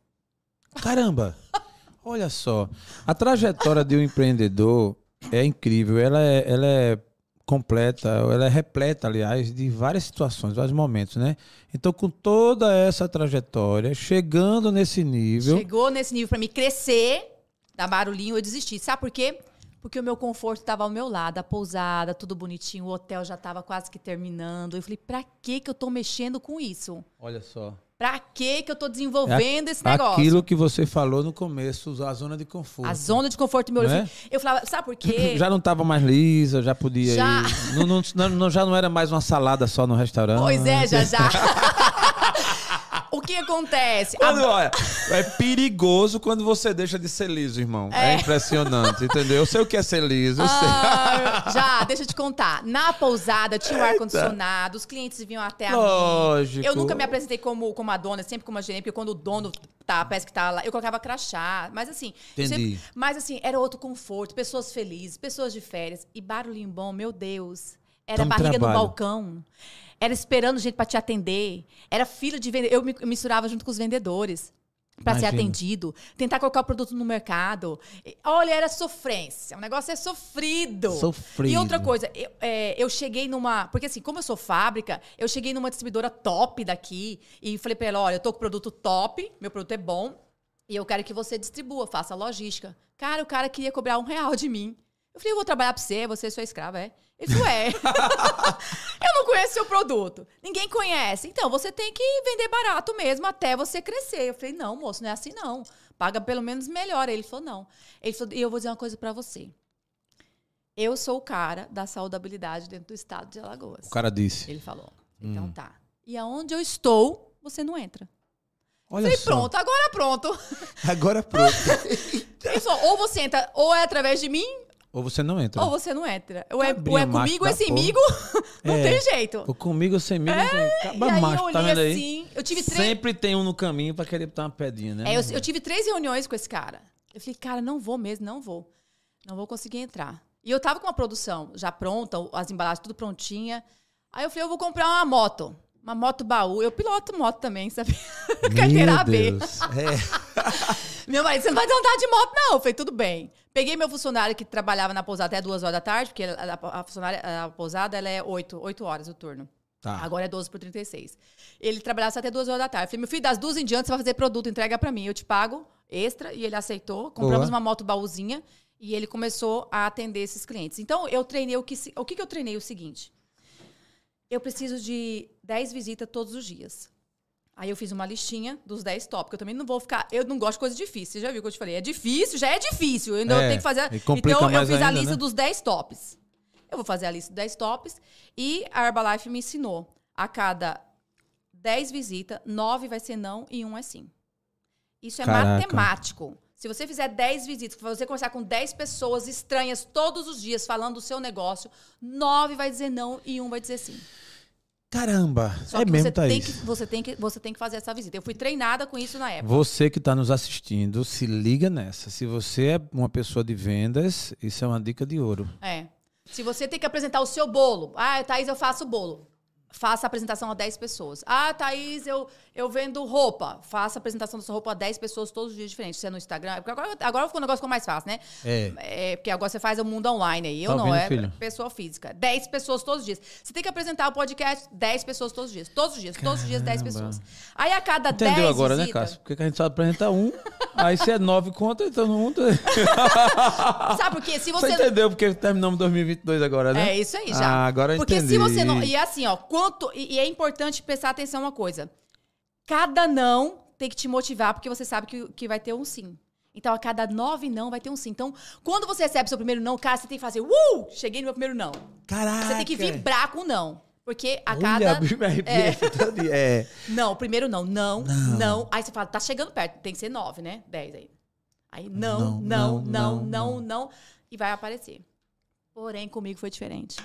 Caramba! Olha só. A trajetória de um empreendedor é incrível. Ela é, ela é completa, ela é repleta, aliás, de várias situações, vários momentos, né? Então, com toda essa trajetória, chegando nesse nível. Chegou nesse nível para me crescer, dar barulhinho, eu desisti. Sabe por quê? Porque o meu conforto estava ao meu lado, a pousada, tudo bonitinho, o hotel já estava quase que terminando. Eu falei, pra que que eu tô mexendo com isso? Olha só. Pra que que eu tô desenvolvendo esse É negócio? Aquilo que você falou no começo, a zona de conforto. A zona de conforto meu é? Eu falava, sabe por quê? Já não estava mais lisa, já podia Já. ir. Não- não- não- já não era mais uma salada só no restaurante. Pois é, já já. o que acontece? A- Quando, olha, é perigoso quando você deixa de ser liso, irmão. É, impressionante, entendeu? Eu sei o que é ser liso, eu sei. Ah, já, deixa eu te contar. Na pousada tinha um ar-condicionado, os clientes vinham até a mim. Lógico. Eu nunca me apresentei como, como a dona, sempre como a gerente, porque quando o dono tá, parece que tá lá, eu colocava crachá. Mas assim. Entendi. mas assim, era outro conforto, pessoas felizes, pessoas de férias. E barulhinho bom, meu Deus. Era Tamo barriga trabalho. no balcão. Era esperando gente pra te atender. Era fila de vender. Eu me misturava junto com os vendedores. Pra ser atendido, tentar colocar o produto no mercado. Olha, era sofrência. O negócio é sofrido. Sofrido. E outra coisa, eu, é, eu cheguei numa. Porque assim, como eu sou fábrica, eu cheguei numa distribuidora top daqui e falei pra ela: olha, eu tô com produto top, meu produto é bom, e eu quero que você distribua, faça logística. Cara, o cara queria cobrar um real de mim. Eu falei, eu vou trabalhar pra você, você é sua escrava, é? Ele falou, é. eu não conheço seu produto. Ninguém conhece. Então, você tem que vender barato mesmo até você crescer. Eu falei, não, moço, não é assim não. Paga pelo menos melhor. Ele falou, não. Ele falou, e eu vou dizer uma coisa para você. Eu sou o cara da saudabilidade dentro do estado de Alagoas. O cara disse. Ele falou. Então tá. E aonde eu estou, você não entra. Olha Falei, só. pronto, agora pronto. Agora pronto. Ele falou, ou você entra, ou é através de mim, Ou você não entra. ou você não entra. Ou é, ou é comigo, ou é semigo. não É. tem jeito. Ou comigo ou sem mim. não tem- E Acaba aí macho, eu tá olhei vendo aí? assim, eu tive três... Sempre tem um no caminho pra querer botar uma pedinha, né? É, eu, eu tive três reuniões com esse cara. Eu falei, cara, não vou mesmo, não vou. Não vou conseguir entrar. E eu tava com uma produção já pronta, as embalagens tudo prontinha. Aí eu falei, eu vou comprar uma moto. Uma moto baú. Eu piloto moto também, sabe? Carteira Meu AB. Deus. É. Meu marido, você não vai andar de moto, não. Eu falei, tudo bem. Peguei meu funcionário que trabalhava na pousada até duas horas da tarde, porque a, funcionária, a pousada ela é oito, oito horas o turno. Tá. Agora é 12 por 36. Ele trabalhava até duas horas da tarde. Eu falei, meu filho, das duas em diante você vai fazer produto, entrega pra mim. Eu te pago extra. E ele aceitou. Compramos Boa. uma moto baúzinha e ele começou a atender esses clientes. Então, eu treinei o que... O que, que eu treinei? O seguinte. Eu preciso de 10 visitas todos os dias. Aí eu fiz uma listinha dos 10 top, porque eu também não vou ficar. Eu não gosto de coisa difícil. Você já viu o que eu te falei? É difícil, já é difícil. Eu ainda É, tenho que fazer. Então, eu fiz a ainda, lista né? dos 10 tops. Eu vou fazer a lista dos 10 tops. E a Herbalife me ensinou. A cada 10 visitas, 9 vai ser não e 1 é sim. Isso é Caraca. matemático. Se você fizer 10 visitas, você conversar com 10 pessoas estranhas todos os dias falando do seu negócio, 9 vai dizer não e 1 vai dizer sim. Caramba. Só é que mesmo, você, tem Thaís. que, você, tem que, você tem que fazer essa visita. Eu fui treinada com isso na época. Você que está nos assistindo, se liga nessa. Se você é uma pessoa de vendas, isso é uma dica de ouro. É. Se você tem que apresentar o seu bolo. Ah, Thaís, eu faço bolo. Faça a apresentação a 10 pessoas. Ah, Thaís, eu, eu vendo roupa. Faça a apresentação da sua roupa a 10 pessoas todos os dias diferentes. Se é no Instagram. Porque agora, agora o negócio ficou mais fácil, né? É. É, porque agora você faz o mundo online aí. Eu Tá não, ouvindo, é filho? pessoa física. 10 pessoas todos os dias. Você tem que apresentar o podcast 10 pessoas todos os dias. Todos os dias, todos os dias 10 Caramba. pessoas. Aí a cada 10 Entendeu agora, né, Cássio? Porque a gente só apresenta um, aí se é nove conta, então não. Sabe por quê? Se Você você entendeu porque terminamos 2022 agora, né? É isso aí já. Ah, agora eu Porque entendi. se você não. E assim, ó, quanto. E, e é importante prestar atenção uma coisa. Cada não tem que te motivar, porque você sabe que, que vai ter um sim. Então, a cada nove não vai ter um sim. Então, quando você recebe seu primeiro não, cara, você tem que fazer, uh! Cheguei no meu primeiro não. Caraca. Você tem que vibrar com o não. Porque a Olha, cada. dia. É. Não, primeiro não, não, Não. não, Aí você fala, tá chegando perto, tem que ser nove, né? Dez aí. Aí, não, Não, não, não, não, não, não, não, E vai aparecer. Porém, comigo foi diferente.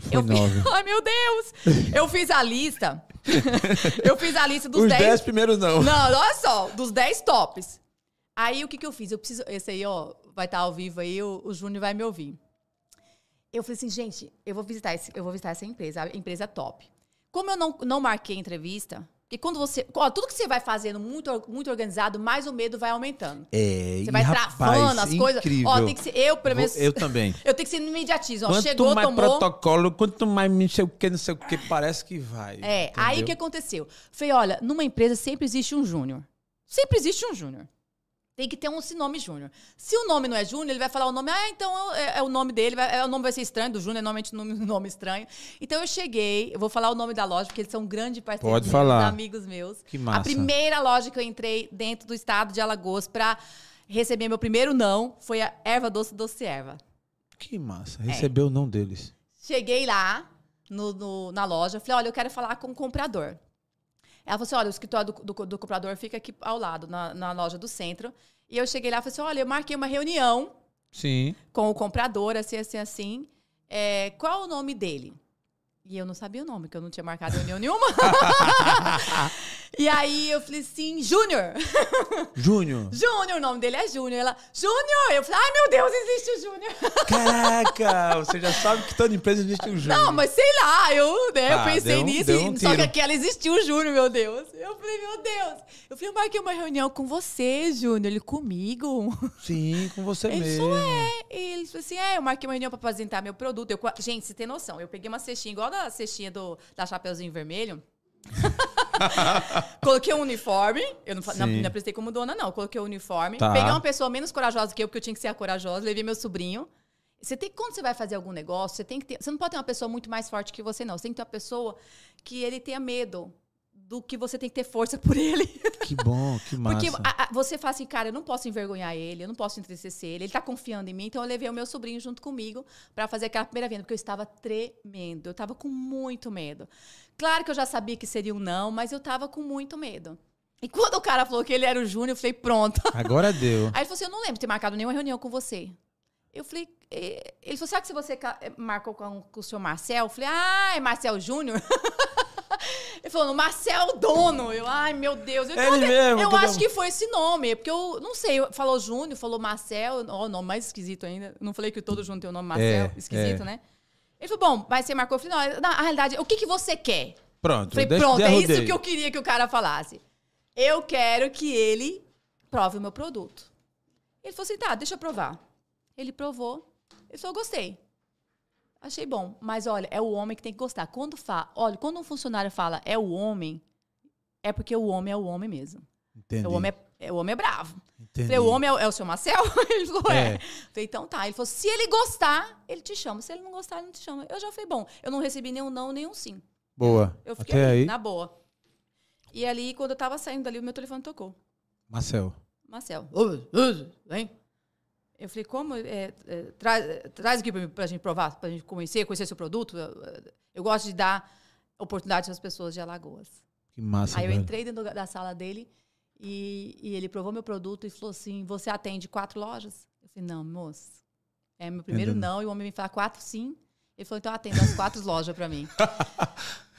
Foi Eu fiz- nove. Ai, meu Deus! Eu fiz a lista. eu fiz a lista dos Os 10. 10 primeiros não. Não, olha só, dos 10 tops. Aí o que, que eu fiz? Eu preciso. Esse aí, ó, vai estar ao vivo aí, o, o Júnior vai me ouvir. Eu falei assim, gente, eu vou visitar, esse, eu vou visitar essa empresa, a empresa top. Como eu não, não marquei entrevista, porque quando você. Ó, tudo que você vai fazendo muito, muito organizado, mais o medo vai aumentando. É, Você e, vai rapaz, travando as coisas. incrível. Ó, tem que ser. Eu, pelo menos. Eu também. Eu tenho que ser no imediatismo. Ó, Quanto chegou, mais tomou. protocolo, quanto mais não sei o que, não sei o que, parece que vai. É, aí o que entendeu? aconteceu? Falei, olha, numa empresa sempre existe um júnior. Sempre existe um júnior. Tem que ter um nome júnior. Se o nome não é júnior, ele vai falar o nome, ah, então é, é o nome dele, vai, é, o nome vai ser estranho, do júnior é normalmente nome, nome estranho. Então eu cheguei, eu vou falar o nome da loja, porque eles são grandes parceiros Pode meus, falar. amigos meus. Que massa. A primeira loja que eu entrei dentro do estado de Alagoas para receber meu primeiro não foi a Erva Doce Doce Erva. Que É. massa. Recebeu o não deles. Cheguei lá no- no- na loja, falei, olha, eu quero falar com o comprador. Ela falou assim, olha, o escritório do, do- do comprador fica aqui ao lado, na, na loja do centro. E eu cheguei lá e falei assim, olha, eu marquei uma reunião Sim. com o comprador, assim, assim, assim. É, qual é o nome dele? E eu não sabia o nome, porque eu não tinha marcado reunião nenhuma. e aí eu falei assim, Júnior. Júnior. Júnior, o nome dele é Júnior. Ela, Júnior! Eu falei, ai meu Deus, existe o Júnior. Caraca, você já sabe que toda empresa existe um Júnior. Não, mas sei lá, eu, né, eu Ah, pensei deu nisso, deu um só que aquela existiu o Júnior, meu Deus. Eu falei, meu Deus. Eu falei, eu marquei uma reunião com você, Júnior. Ele, comigo? Sim, com você Ele mesmo. falou, é. Ele falou assim, é, eu marquei uma reunião pra apresentar meu produto. Eu, gente, você tem noção, eu peguei uma cestinha, igual da cestinha do, da Chapeuzinho Vermelho. Coloquei um uniforme. Eu não, não, não apresentei como dona, não. Coloquei o uniforme. Tá. Peguei uma pessoa menos corajosa que eu, porque eu tinha que ser a corajosa. Levei meu sobrinho. Você tem quando você vai fazer algum negócio, você tem que ter, você não pode ter uma pessoa muito mais forte que você não. Você tem que ter uma pessoa que ele tenha medo do que você tem que ter força por ele. Que bom, que massa. Porque a, a, você fala assim, cara, eu não posso envergonhar ele, eu não posso entristecer ele, ele tá confiando em mim, então eu levei o meu sobrinho junto comigo para fazer aquela primeira venda, porque eu estava tremendo, eu estava com muito medo. Claro que eu já sabia que seria um não, mas eu estava com muito medo. E quando o cara falou que ele era o Júnior, eu falei, pronto. Agora deu. Aí ele falou assim, eu não lembro de ter marcado nenhuma reunião com você. Eu falei, eh, ele falou, será que se você eh, marcou com, com o senhor Marcel? Eu falei, ah, é Marcel Júnior? Ele falou, Marcel Dono. Eu, ai, meu Deus. Eu, Ele mesmo, eu acho que foi esse nome, porque eu não sei, falou Júnior, falou Marcel, ó, o nome mais esquisito ainda. Não falei que todo Júnior tem o nome Marcel, É, esquisito, é. né? Ele falou, bom, mas você marcou, eu falei, não, na realidade, o que, que você quer? Pronto, Falei, pronto, é isso que eu queria que o cara falasse. Eu quero que ele prove o meu produto. Ele falou assim, tá, deixa eu provar. Ele provou. Ele falou, gostei. Achei bom. Mas olha, é o homem que tem que gostar. Quando fala, olha, quando um funcionário fala é o homem, é porque o homem é o homem mesmo. Entendi. O homem é, é- o homem é bravo. Entendi. Falei, o homem é, o- é o seu Marcel? Ele falou, é. É. Falei, então tá. Ele falou, se ele gostar, ele te chama. Se ele não gostar, ele não te chama. Eu já falei, bom, eu não recebi nenhum não, nenhum sim. Boa. Eu fiquei Até ali, aí, na boa. E ali, quando eu tava saindo dali, o meu telefone tocou. Marcel. Marcel, ô, ô, vem. Eu falei, como? É, é, traz, traz aqui mim, pra gente provar, pra gente conhecer, conhecer seu produto. Eu, eu gosto de dar oportunidade às pessoas de Alagoas. Que massa, Aí eu entrei dentro da sala dele e, e ele provou meu produto e falou assim: Você atende quatro lojas? Eu falei: Não, moço. É meu primeiro Entendeu? não. E o homem me fala quatro sim. Ele falou: Então atenda as quatro lojas pra mim.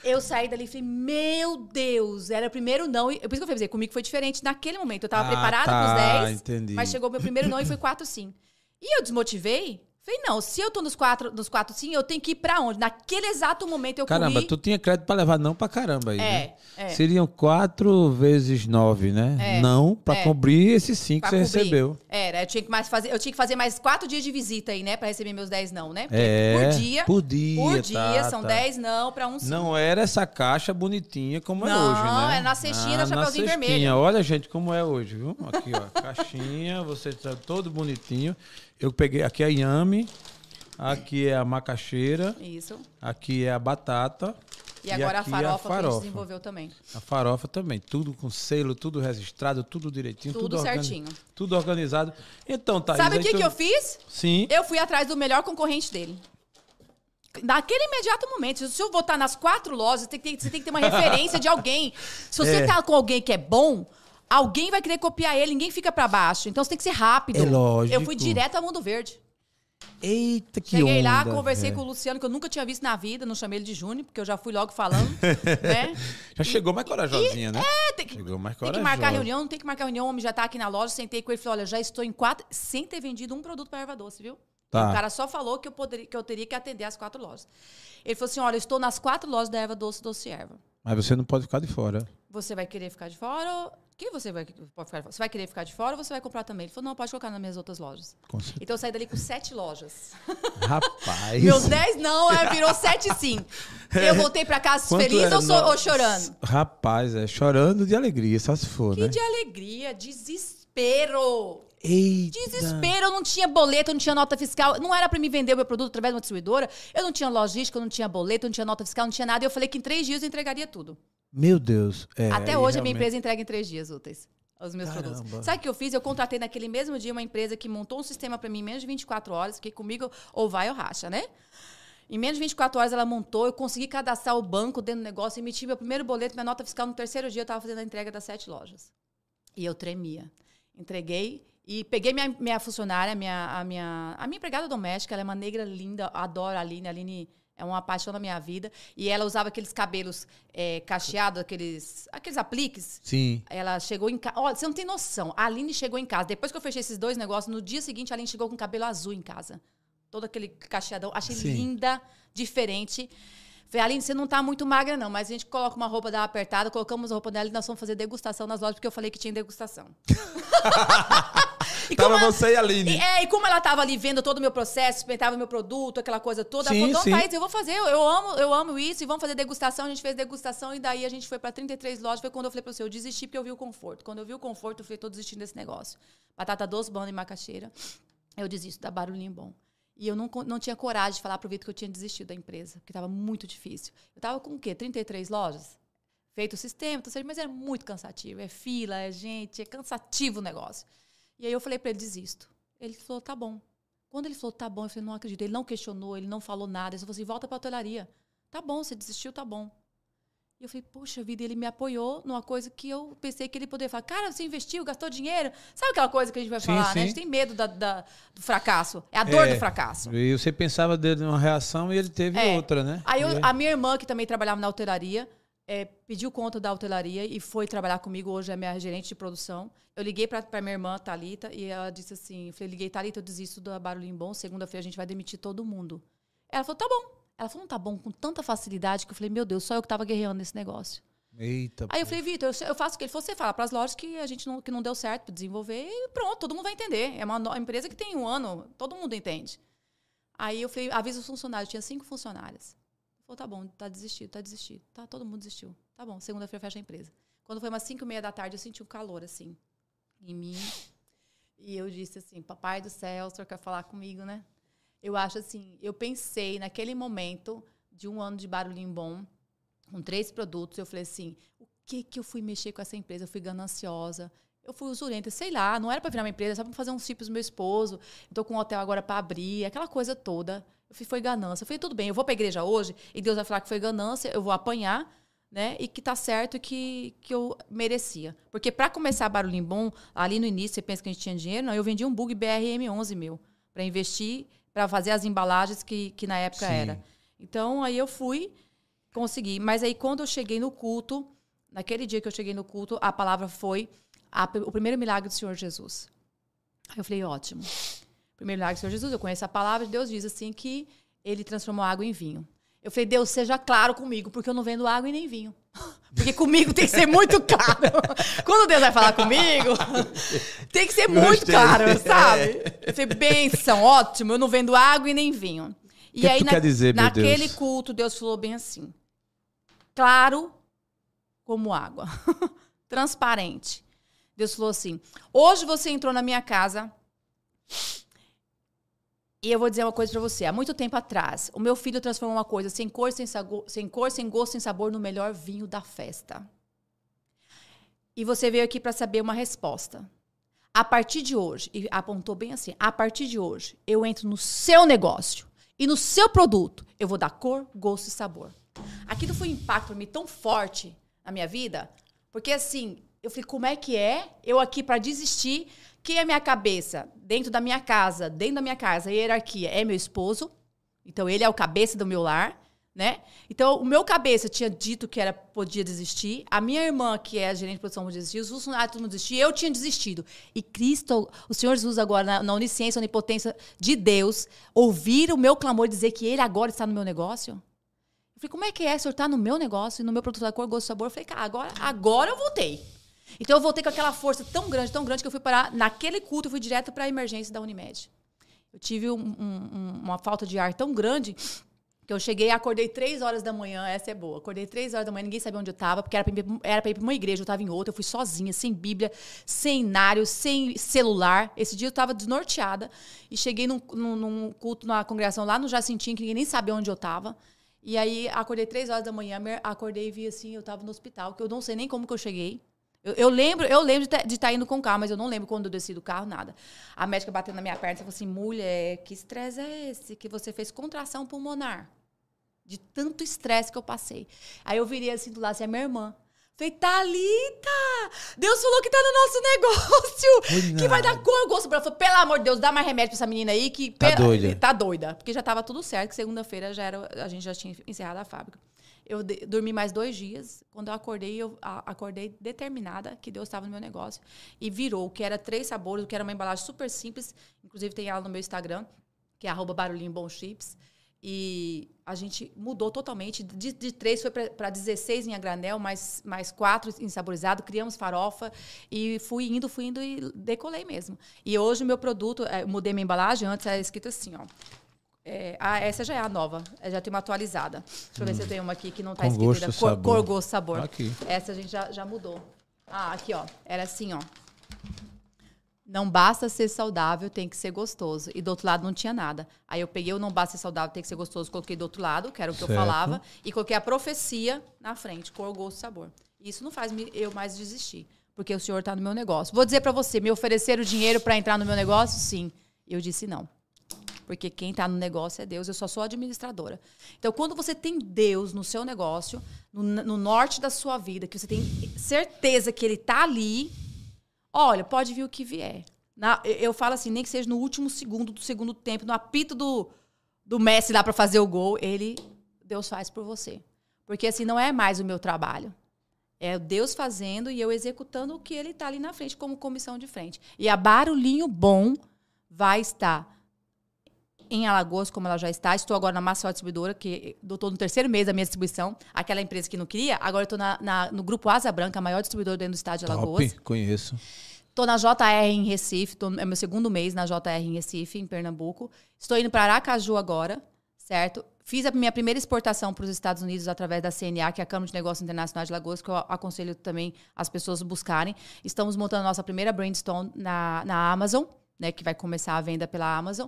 Eu saí dali e falei: Meu Deus, era o primeiro não. E, por isso que eu falei: Comigo foi diferente naquele momento. Eu tava Ah, preparada tá, pros 10, entendi. mas chegou meu primeiro não e foi quatro sim. E eu desmotivei. Falei, não, se eu tô nos quatro, nos quatro sim, eu tenho que ir pra onde? Naquele exato momento eu Caramba, corri. tu tinha crédito pra levar não pra caramba aí, né? É, é. Seriam quatro vezes nove, né? É, Não pra é. cobrir esses cinco Pra que você cobrir. recebeu. Era, eu tinha que mais fazer, eu tinha que fazer mais quatro dias de visita aí, né, Pra receber meus 10 não, né? Porque É, por dia, por dia, por dia tá, são tá. 10 não pra um sim. Não era essa caixa bonitinha como é Não, hoje, né? é na cestinha da na Chapeuzinho. Vermelho. Olha, gente, como é hoje, viu? Aqui, ó, caixinha, você tá todo bonitinho. Eu peguei aqui a inhame, aqui é a macaxeira, Isso. aqui é a batata. E agora a aqui farofa, que a gente farofa. desenvolveu também. A farofa também, tudo com selo, tudo registrado, tudo direitinho, tudo, Tudo organi- certinho. Tudo organizado. Então, Thaís... Sabe o que, tu- que eu fiz? Sim. Eu fui atrás do melhor concorrente dele. Naquele imediato momento, se eu botar nas quatro lojas, tem que ter- você tem que ter uma referência de alguém. Se você É. tá com alguém que é bom, alguém vai querer copiar ele, ninguém fica pra baixo. Então você tem que ser rápido. É lógico. Eu fui direto ao Mundo Verde. Eita, que Cheguei lá, onda, conversei velho. com o Luciano, que eu nunca tinha visto na vida, não chamei ele de Júnior, porque eu já fui logo falando, né? Já chegou mais corajosinha, né? É, tem que, Chegou mais tem que corajosa. marcar reunião, não tem que marcar reunião, o homem já tá aqui na loja, sentei com ele e falei, olha, já estou em quatro, sem ter vendido um produto para erva doce, viu? Tá. O cara só falou que eu, poderia, que eu teria que atender as quatro lojas. Ele falou assim, olha, eu estou nas quatro lojas da erva doce, doce e erva. Mas você não pode ficar de fora. Você vai querer ficar de fora ou... Que você vai, pode ficar? Você vai querer ficar de fora ou você vai comprar também? Ele falou, não, pode colocar nas minhas outras lojas. Então eu saí dali com sete lojas. Rapaz. Meus 10 não, é, virou 7 sim. Eu voltei pra casa Quanto feliz é? ou, sou- ou chorando? Rapaz, é chorando de alegria, só se for, Que né? de alegria, desespero. Eita. Desespero, eu não tinha boleto, eu não tinha nota fiscal. Não era pra me vender o meu produto através de uma distribuidora. Eu não tinha logística, eu não tinha boleto, eu não tinha nota fiscal, não tinha nada. E eu falei que em três dias eu entregaria tudo. Meu Deus. É, Até hoje a minha realmente- empresa entrega em três dias úteis. Os meus Caramba. produtos. Sabe o que eu fiz? Eu contratei naquele mesmo dia uma empresa que montou um sistema pra mim em menos de 24 horas, que comigo ou vai ou racha, né? Em menos de 24 horas ela montou, eu consegui cadastrar o banco dentro do negócio, emiti meu primeiro boleto, minha nota fiscal no terceiro dia, eu estava fazendo a entrega das sete lojas. E eu tremia. Entreguei e peguei minha, minha funcionária, minha, a, minha, a minha empregada doméstica, ela é uma negra linda, adoro a Aline, a Aline é uma paixão da minha vida. E ela usava aqueles cabelos é, cacheados, aqueles, aqueles apliques. Sim. Ela chegou em casa. Olha, você não tem noção. A Aline chegou em casa. Depois que eu fechei esses dois negócios, no dia seguinte a Aline chegou com cabelo azul em casa. Todo aquele cacheadão. Achei Sim. linda, diferente. Falei, Aline, você não tá muito magra, não, mas a gente coloca uma roupa da apertada, colocamos a roupa dela e nós vamos fazer degustação nas lojas, porque eu falei que tinha degustação. e Tava ela- você e a Aline. e, é, e como ela tava ali vendo todo o meu processo, experimentava meu produto, aquela coisa toda, Sim, ela falou, sim. então, Thaís, eu vou fazer, eu, eu amo, eu amo isso, e vamos fazer degustação. A gente fez degustação, e daí a gente foi pra 33 lojas. Foi quando eu falei pra você, eu desisti porque eu vi o conforto. Quando eu vi o conforto, eu falei, tô desistindo desse negócio. Batata doce, banda e macaxeira. Eu desisto, dá barulhinho bom. E eu não, não tinha coragem de falar pro Vitor que eu tinha desistido da empresa, porque estava muito difícil. Eu estava com o quê? 33 lojas? Feito o sistema, mas era muito cansativo. É fila, é gente, é cansativo o negócio. E aí eu falei para ele, desisto. Ele falou, tá bom. Quando ele falou, tá bom, eu falei, não acredito. Ele não questionou, ele não falou nada. Ele falou assim, volta pra hotelaria. Tá bom, você desistiu, tá bom. E eu falei, poxa vida, ele me apoiou numa coisa que eu pensei que ele poderia falar. Cara, você investiu, gastou dinheiro. Sabe aquela coisa que a gente vai sim, falar, sim. né? A gente tem medo da, da, do fracasso. É a dor é, do fracasso. E você pensava dele numa reação e ele teve é. outra, né? Aí eu, a minha irmã, que também trabalhava na hotelaria, é, pediu conta da hotelaria e foi trabalhar comigo. Hoje é minha gerente de produção. Eu liguei para minha irmã, Talita, e ela disse assim: eu falei, liguei, Talita, eu desisto do Barulhinho Bom. Segunda-feira a gente vai demitir todo mundo. Ela falou, tá bom. Ela falou, não tá bom, com tanta facilidade que eu falei, meu Deus, só eu que tava guerreando nesse negócio. Eita. Aí eu falei, Vitor, eu faço o que ele falou, você fala para as lojas que a gente não, que não deu certo para desenvolver e pronto, todo mundo vai entender. É uma empresa que tem um ano, todo mundo entende. Aí eu falei, avisa os funcionários, tinha cinco funcionárias. Falou, tá bom, tá desistido, tá desistido. Tá, todo mundo desistiu. Tá bom, segunda-feira fecha a empresa. Quando foi umas cinco e meia da tarde, eu senti um calor, assim, em mim. E eu disse assim, papai do céu, o senhor quer falar comigo, né? Eu acho assim, eu pensei naquele momento de um ano de barulhinho bom, com três produtos, eu falei assim, o que que eu fui mexer com essa empresa? Eu fui gananciosa, eu fui usurenta, sei lá, não era para virar uma empresa, só para fazer um do meu esposo. Tô com um hotel agora para abrir, aquela coisa toda. Eu fui, foi ganância. Eu falei, tudo bem, eu vou para a igreja hoje e Deus vai falar que foi ganância, eu vou apanhar, né? E que tá certo que, que eu merecia. Porque para começar barulhinho bom, ali no início, você pensa que a gente tinha dinheiro, não, eu vendi um bug BRM11 meu para investir, para fazer as embalagens que, que na época Sim. era. Então, aí eu fui, consegui. Mas aí, quando eu cheguei no culto, naquele dia que eu cheguei no culto, a palavra foi a, o primeiro milagre do Senhor Jesus. Aí eu falei, ótimo. Primeiro milagre do Senhor Jesus, eu conheço a palavra, Deus diz assim que ele transformou água em vinho. Eu falei, Deus, seja claro comigo, porque eu não vendo água e nem vinho. Porque comigo tem que ser muito caro. Quando Deus vai falar comigo, tem que ser muito caro, sabe? Eu falei, benção, ótimo, eu não vendo água e nem vinho. E que aí, na, dizer, naquele Deus? culto, Deus falou bem assim: claro como água, transparente. Deus falou assim: hoje você entrou na minha casa. E eu vou dizer uma coisa para você. Há muito tempo atrás, o meu filho transformou uma coisa sem cor, sem, sabor, sem cor, sem gosto, sem sabor no melhor vinho da festa. E você veio aqui para saber uma resposta. A partir de hoje, e apontou bem assim: a partir de hoje, eu entro no seu negócio e no seu produto, eu vou dar cor, gosto e sabor. Aquilo foi um impacto para mim tão forte na minha vida, porque assim, eu falei, como é que é eu aqui para desistir? Quem é minha cabeça? Dentro da minha casa, dentro da minha casa, a hierarquia é meu esposo. Então, ele é o cabeça do meu lar, né? Então, o meu cabeça tinha dito que era podia desistir. A minha irmã, que é a gerente de produção, podia desistir. Os funcionários, todo mundo. Eu tinha desistido. E Cristo, o Senhor Jesus agora, na, na onisciência, onipotência de Deus, ouvir o meu clamor dizer que ele agora está no meu negócio? Eu falei, como é que é? O senhor está no meu negócio e no meu produto da cor, gosto, sabor? Eu falei, cara, agora, agora eu voltei. Então eu voltei com aquela força tão grande, tão grande, que eu fui parar naquele culto, eu fui direto para a emergência da Unimed. Eu tive um, um, uma falta de ar tão grande que eu cheguei, acordei três horas da manhã, essa é boa. Acordei três horas da manhã, ninguém sabia onde eu estava, porque era para ir, para uma igreja, eu estava em outra, eu fui sozinha, sem Bíblia, sem inário, sem celular. Esse dia eu estava desnorteada e cheguei num, num, num, culto na congregação lá no Jacintinho, que ninguém nem sabia onde eu estava. E aí acordei três horas da manhã, acordei e vi assim, eu estava no hospital, que eu não sei nem como que eu cheguei. Eu, eu, lembro, eu lembro de estar tá indo com o carro, mas eu não lembro quando eu desci do carro, nada. A médica bateu na minha perna e falou assim: mulher, que estresse é esse que você fez contração pulmonar? De tanto estresse que eu passei. Aí eu virei assim do lado, assim, a minha irmã. Falei, Thalita, Deus falou que tá no nosso negócio, que vai dar cor, gosto. Ela falou, pelo amor de Deus, dá mais remédio pra essa menina aí que... Tá pela... doida. Tá doida. Porque já tava tudo certo, que segunda-feira já era, a gente já tinha encerrado a fábrica. Eu dormi mais dois dias. Quando eu acordei, eu acordei determinada que Deus estava no meu negócio. E virou, que era três sabores, o que era uma embalagem super simples. Inclusive tem ela no meu Instagram, que é arroba barulhinho bom chips. E a gente mudou totalmente. De, de três foi para 16 em a granel, mais, mais quatro em saborizado. Criamos farofa e fui indo, fui indo e decolei mesmo. E hoje o meu produto, é, mudei minha embalagem, antes era escrito assim, ó. É, ah, essa já é a nova. Já tem uma atualizada. Deixa eu hum. ver se eu tenho uma aqui que não está escrita ainda. Cor, cor, gosto, sabor. Aqui. Essa a gente já, já mudou. Ah, aqui, ó. Era assim, ó. não basta ser saudável, tem que ser gostoso. E do outro lado não tinha nada. Aí eu peguei o não basta ser saudável, tem que ser gostoso, coloquei do outro lado, que era o que Certo. eu falava, e coloquei a profecia na frente, cor, gosto, sabor. Isso não faz eu mais desistir, porque o senhor está no meu negócio. Vou dizer para você, me ofereceram dinheiro para entrar no meu negócio? Sim. Eu disse não. Porque quem está no negócio é Deus, eu só sou administradora. Então, quando você tem Deus no seu negócio, no, no norte da sua vida, que você tem certeza que Ele está ali, olha, pode vir o que vier. Na- eu- falo assim, nem que seja no último segundo do segundo tempo, no apito do, do Messi lá para fazer o gol, ele, Deus faz por você. Porque assim, não é mais o meu trabalho. É Deus fazendo e eu executando o que ele está ali na frente, como comissão de frente. E a Barulhinho Bom vai estar em Alagoas, como ela já está. Estou agora na Maceió Distribuidora, que estou no terceiro mês da minha distribuição. Aquela empresa que não queria, agora estou na, na- no Grupo Asa Branca, a maior distribuidora dentro do estado de Alagoas. Top, conheço. Estou na JR em Recife, tô, é meu segundo mês na JR em Recife, em Pernambuco. Estou indo para Aracaju agora, certo? Fiz a minha primeira exportação para os Estados Unidos através da CNA, que é a Câmara de Negócios Internacionais de Alagoas, que eu aconselho também as pessoas buscarem. Estamos montando a nossa primeira Brainstorm na, na Amazon, né, que vai começar a venda pela Amazon.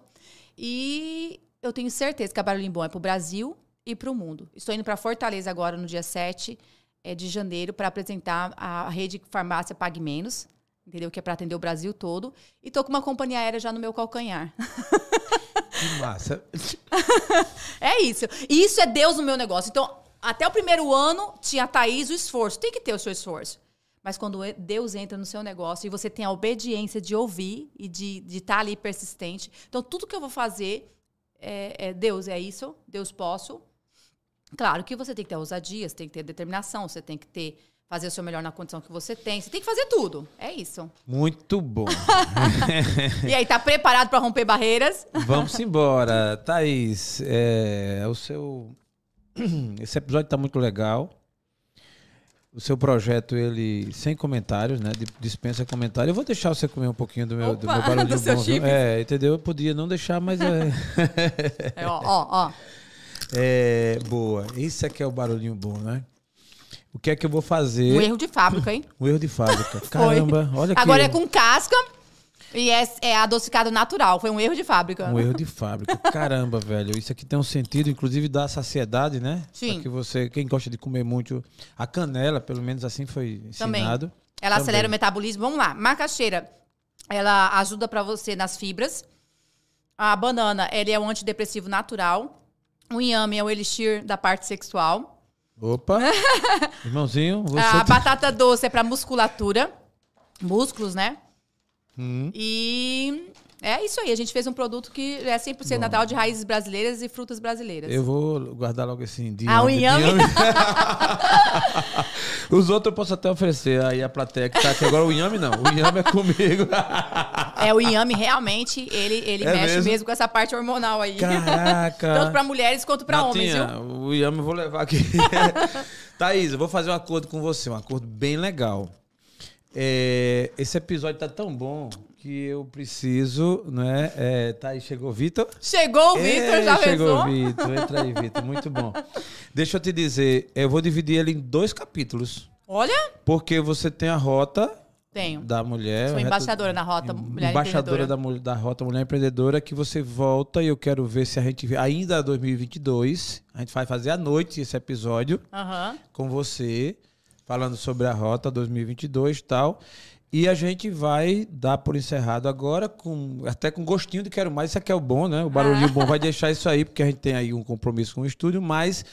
E eu tenho certeza que a Barulhinho Bom é para o Brasil e para o mundo. Estou indo para Fortaleza agora, no dia 7 é, de janeiro, para apresentar a rede Farmácia Pague Menos, entendeu? Que é para atender o Brasil todo. E tô com uma companhia aérea já no meu calcanhar. Que massa. É isso. E isso é Deus no meu negócio. Então, até o primeiro ano tinha a Thaís o esforço. Tem que ter o seu esforço. Mas quando Deus entra no seu negócio e você tem a obediência de ouvir e de estar ali persistente. Então, tudo que eu vou fazer é, é Deus, é isso. Deus posso. Claro que você tem que ter ousadia, você tem que ter determinação, você tem que ter fazer o seu melhor na condição que você tem. Você tem que fazer tudo. É isso. Muito bom. E aí, tá preparado para romper barreiras? Vamos embora. Thaís, é, o seu. Esse episódio está muito legal. O seu projeto, ele sem comentários, né? Di- Dispensa comentário. Eu vou deixar você comer um pouquinho do meu, do Opa, meu barulho do seu. É, entendeu? Eu podia não deixar, mas é. É, ó, ó, ó. é boa. Isso aqui é o barulhinho bom, né? O que é que eu vou fazer? Um erro de fábrica, hein? Um erro de fábrica. Caramba, olha aqui. Agora é com casca e é, é adocicado natural. Foi um erro de fábrica. Um erro de fábrica. Caramba, velho. Isso aqui tem um sentido, inclusive, da saciedade, né? Sim. Pra que você, quem gosta de comer muito, a canela, pelo menos assim foi Também. ensinado. Ela Também. acelera o metabolismo. Vamos lá. Macaxeira, ela ajuda pra você nas fibras. A banana, ele é um antidepressivo natural. O inhame é o elixir da parte sexual. Opa! Irmãozinho, você. A tá- batata doce é pra musculatura. Músculos, né? Hum. E é isso aí. A gente fez um produto que é 100% natural de raízes brasileiras e frutas brasileiras. Eu vou guardar logo esse de Ah, o inhame? Os outros eu posso até oferecer aí a plateia que tá aqui. Agora o inhame não. O inhame é comigo. É, o inhame realmente, ele, ele É mexe mesmo? mesmo? com essa parte hormonal aí. Caraca! Tanto pra mulheres quanto pra homens, viu? o Yami eu vou levar aqui. Thaís, eu vou fazer um acordo com você, um acordo bem legal. É, esse episódio tá tão bom que eu preciso, né? É, Thaís, chegou o Vitor? Chegou o Vitor, É, já Chegou o? Vitor, entra aí, Vitor, muito bom. Deixa eu te dizer, eu vou dividir ele em dois capítulos. Olha, Porque você tem a rota tenho. da mulher. Sou embaixadora na Rota Mulher embaixadora Empreendedora. da, da Rota Mulher Empreendedora, que você volta e eu quero ver se a gente ainda 2022. A gente vai fazer à noite esse episódio Aham. com você, falando sobre a Rota 2022 e tal. E a gente vai dar por encerrado agora, com até com gostinho de quero mais. Isso aqui é o bom, né? O barulhinho bom vai deixar isso aí, porque a gente tem aí um compromisso com o estúdio, mas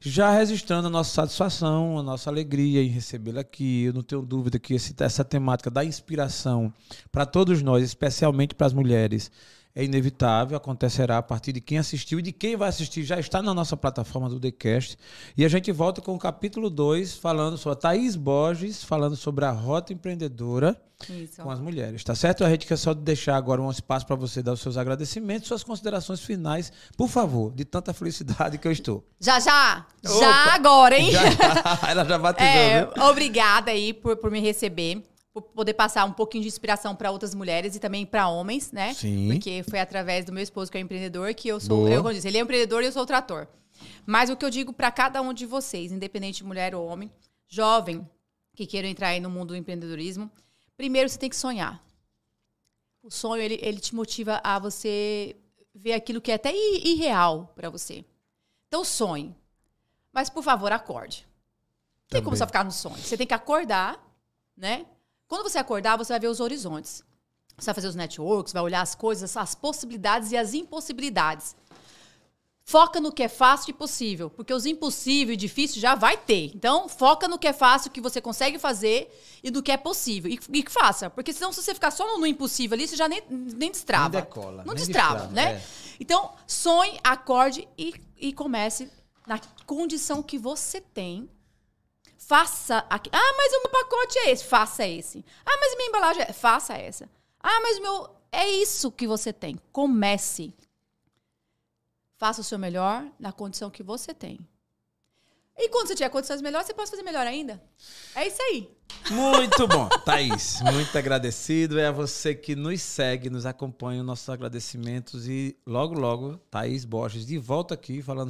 já registrando a nossa satisfação, a nossa alegria em recebê-la aqui. Eu não tenho dúvida que esse- essa temática da inspiração para todos nós, especialmente para as mulheres, é inevitável, acontecerá a partir de quem assistiu e de quem vai assistir. Já está na nossa plataforma do TheCast. E a gente volta com o capítulo 2, falando sobre a Thaís Borges, falando sobre a rota empreendedora Isso. com as mulheres, tá certo? A gente quer só deixar agora um espaço para você dar os seus agradecimentos, suas considerações finais, por favor, de tanta felicidade que eu estou. Já, já. Opa. Já agora, hein? Já- ela já batizou, É, viu? obrigada aí por, por me receber, poder passar um pouquinho de inspiração para outras mulheres e também para homens, né? Sim. Porque foi através do meu esposo que é empreendedor que eu sou, Boa. eu como disse, ele é empreendedor e eu sou o trator. Mas o que eu digo para cada um de vocês, independente de mulher ou homem, jovem que queira entrar aí no mundo do empreendedorismo, primeiro você tem que sonhar. O sonho, ele, ele te motiva a você ver aquilo que é até irreal para você. Então, sonhe. Mas, por favor, acorde. Não tem como você ficar no sonho. Você tem que acordar, né? Quando você acordar, você vai ver os horizontes. Você vai fazer os networks, vai olhar as coisas, as possibilidades e as impossibilidades. Foca no que é fácil e possível, porque os impossíveis e difíceis já vai ter. Então, foca no que é fácil, que você consegue fazer e do que é possível. E, e faça, porque senão se você ficar só no, no, impossível ali, você já nem, nem destrava. Nem decola. Não nem destrava, destrava, né? É. Então, sonhe, acorde e, e comece na condição que você tem. Faça aqui. Ah, mas o meu pacote é esse. Faça esse. Ah, mas minha embalagem é. Faça essa. Ah, mas meu. É isso que você tem. Comece. Faça o seu melhor na condição que você tem. E quando você tiver condições melhores, você pode fazer melhor ainda. É isso aí. Muito bom, Thaís. Muito agradecido. É a você que nos segue, nos acompanha, nossos agradecimentos. E logo, logo, Thaís Borges de volta aqui falando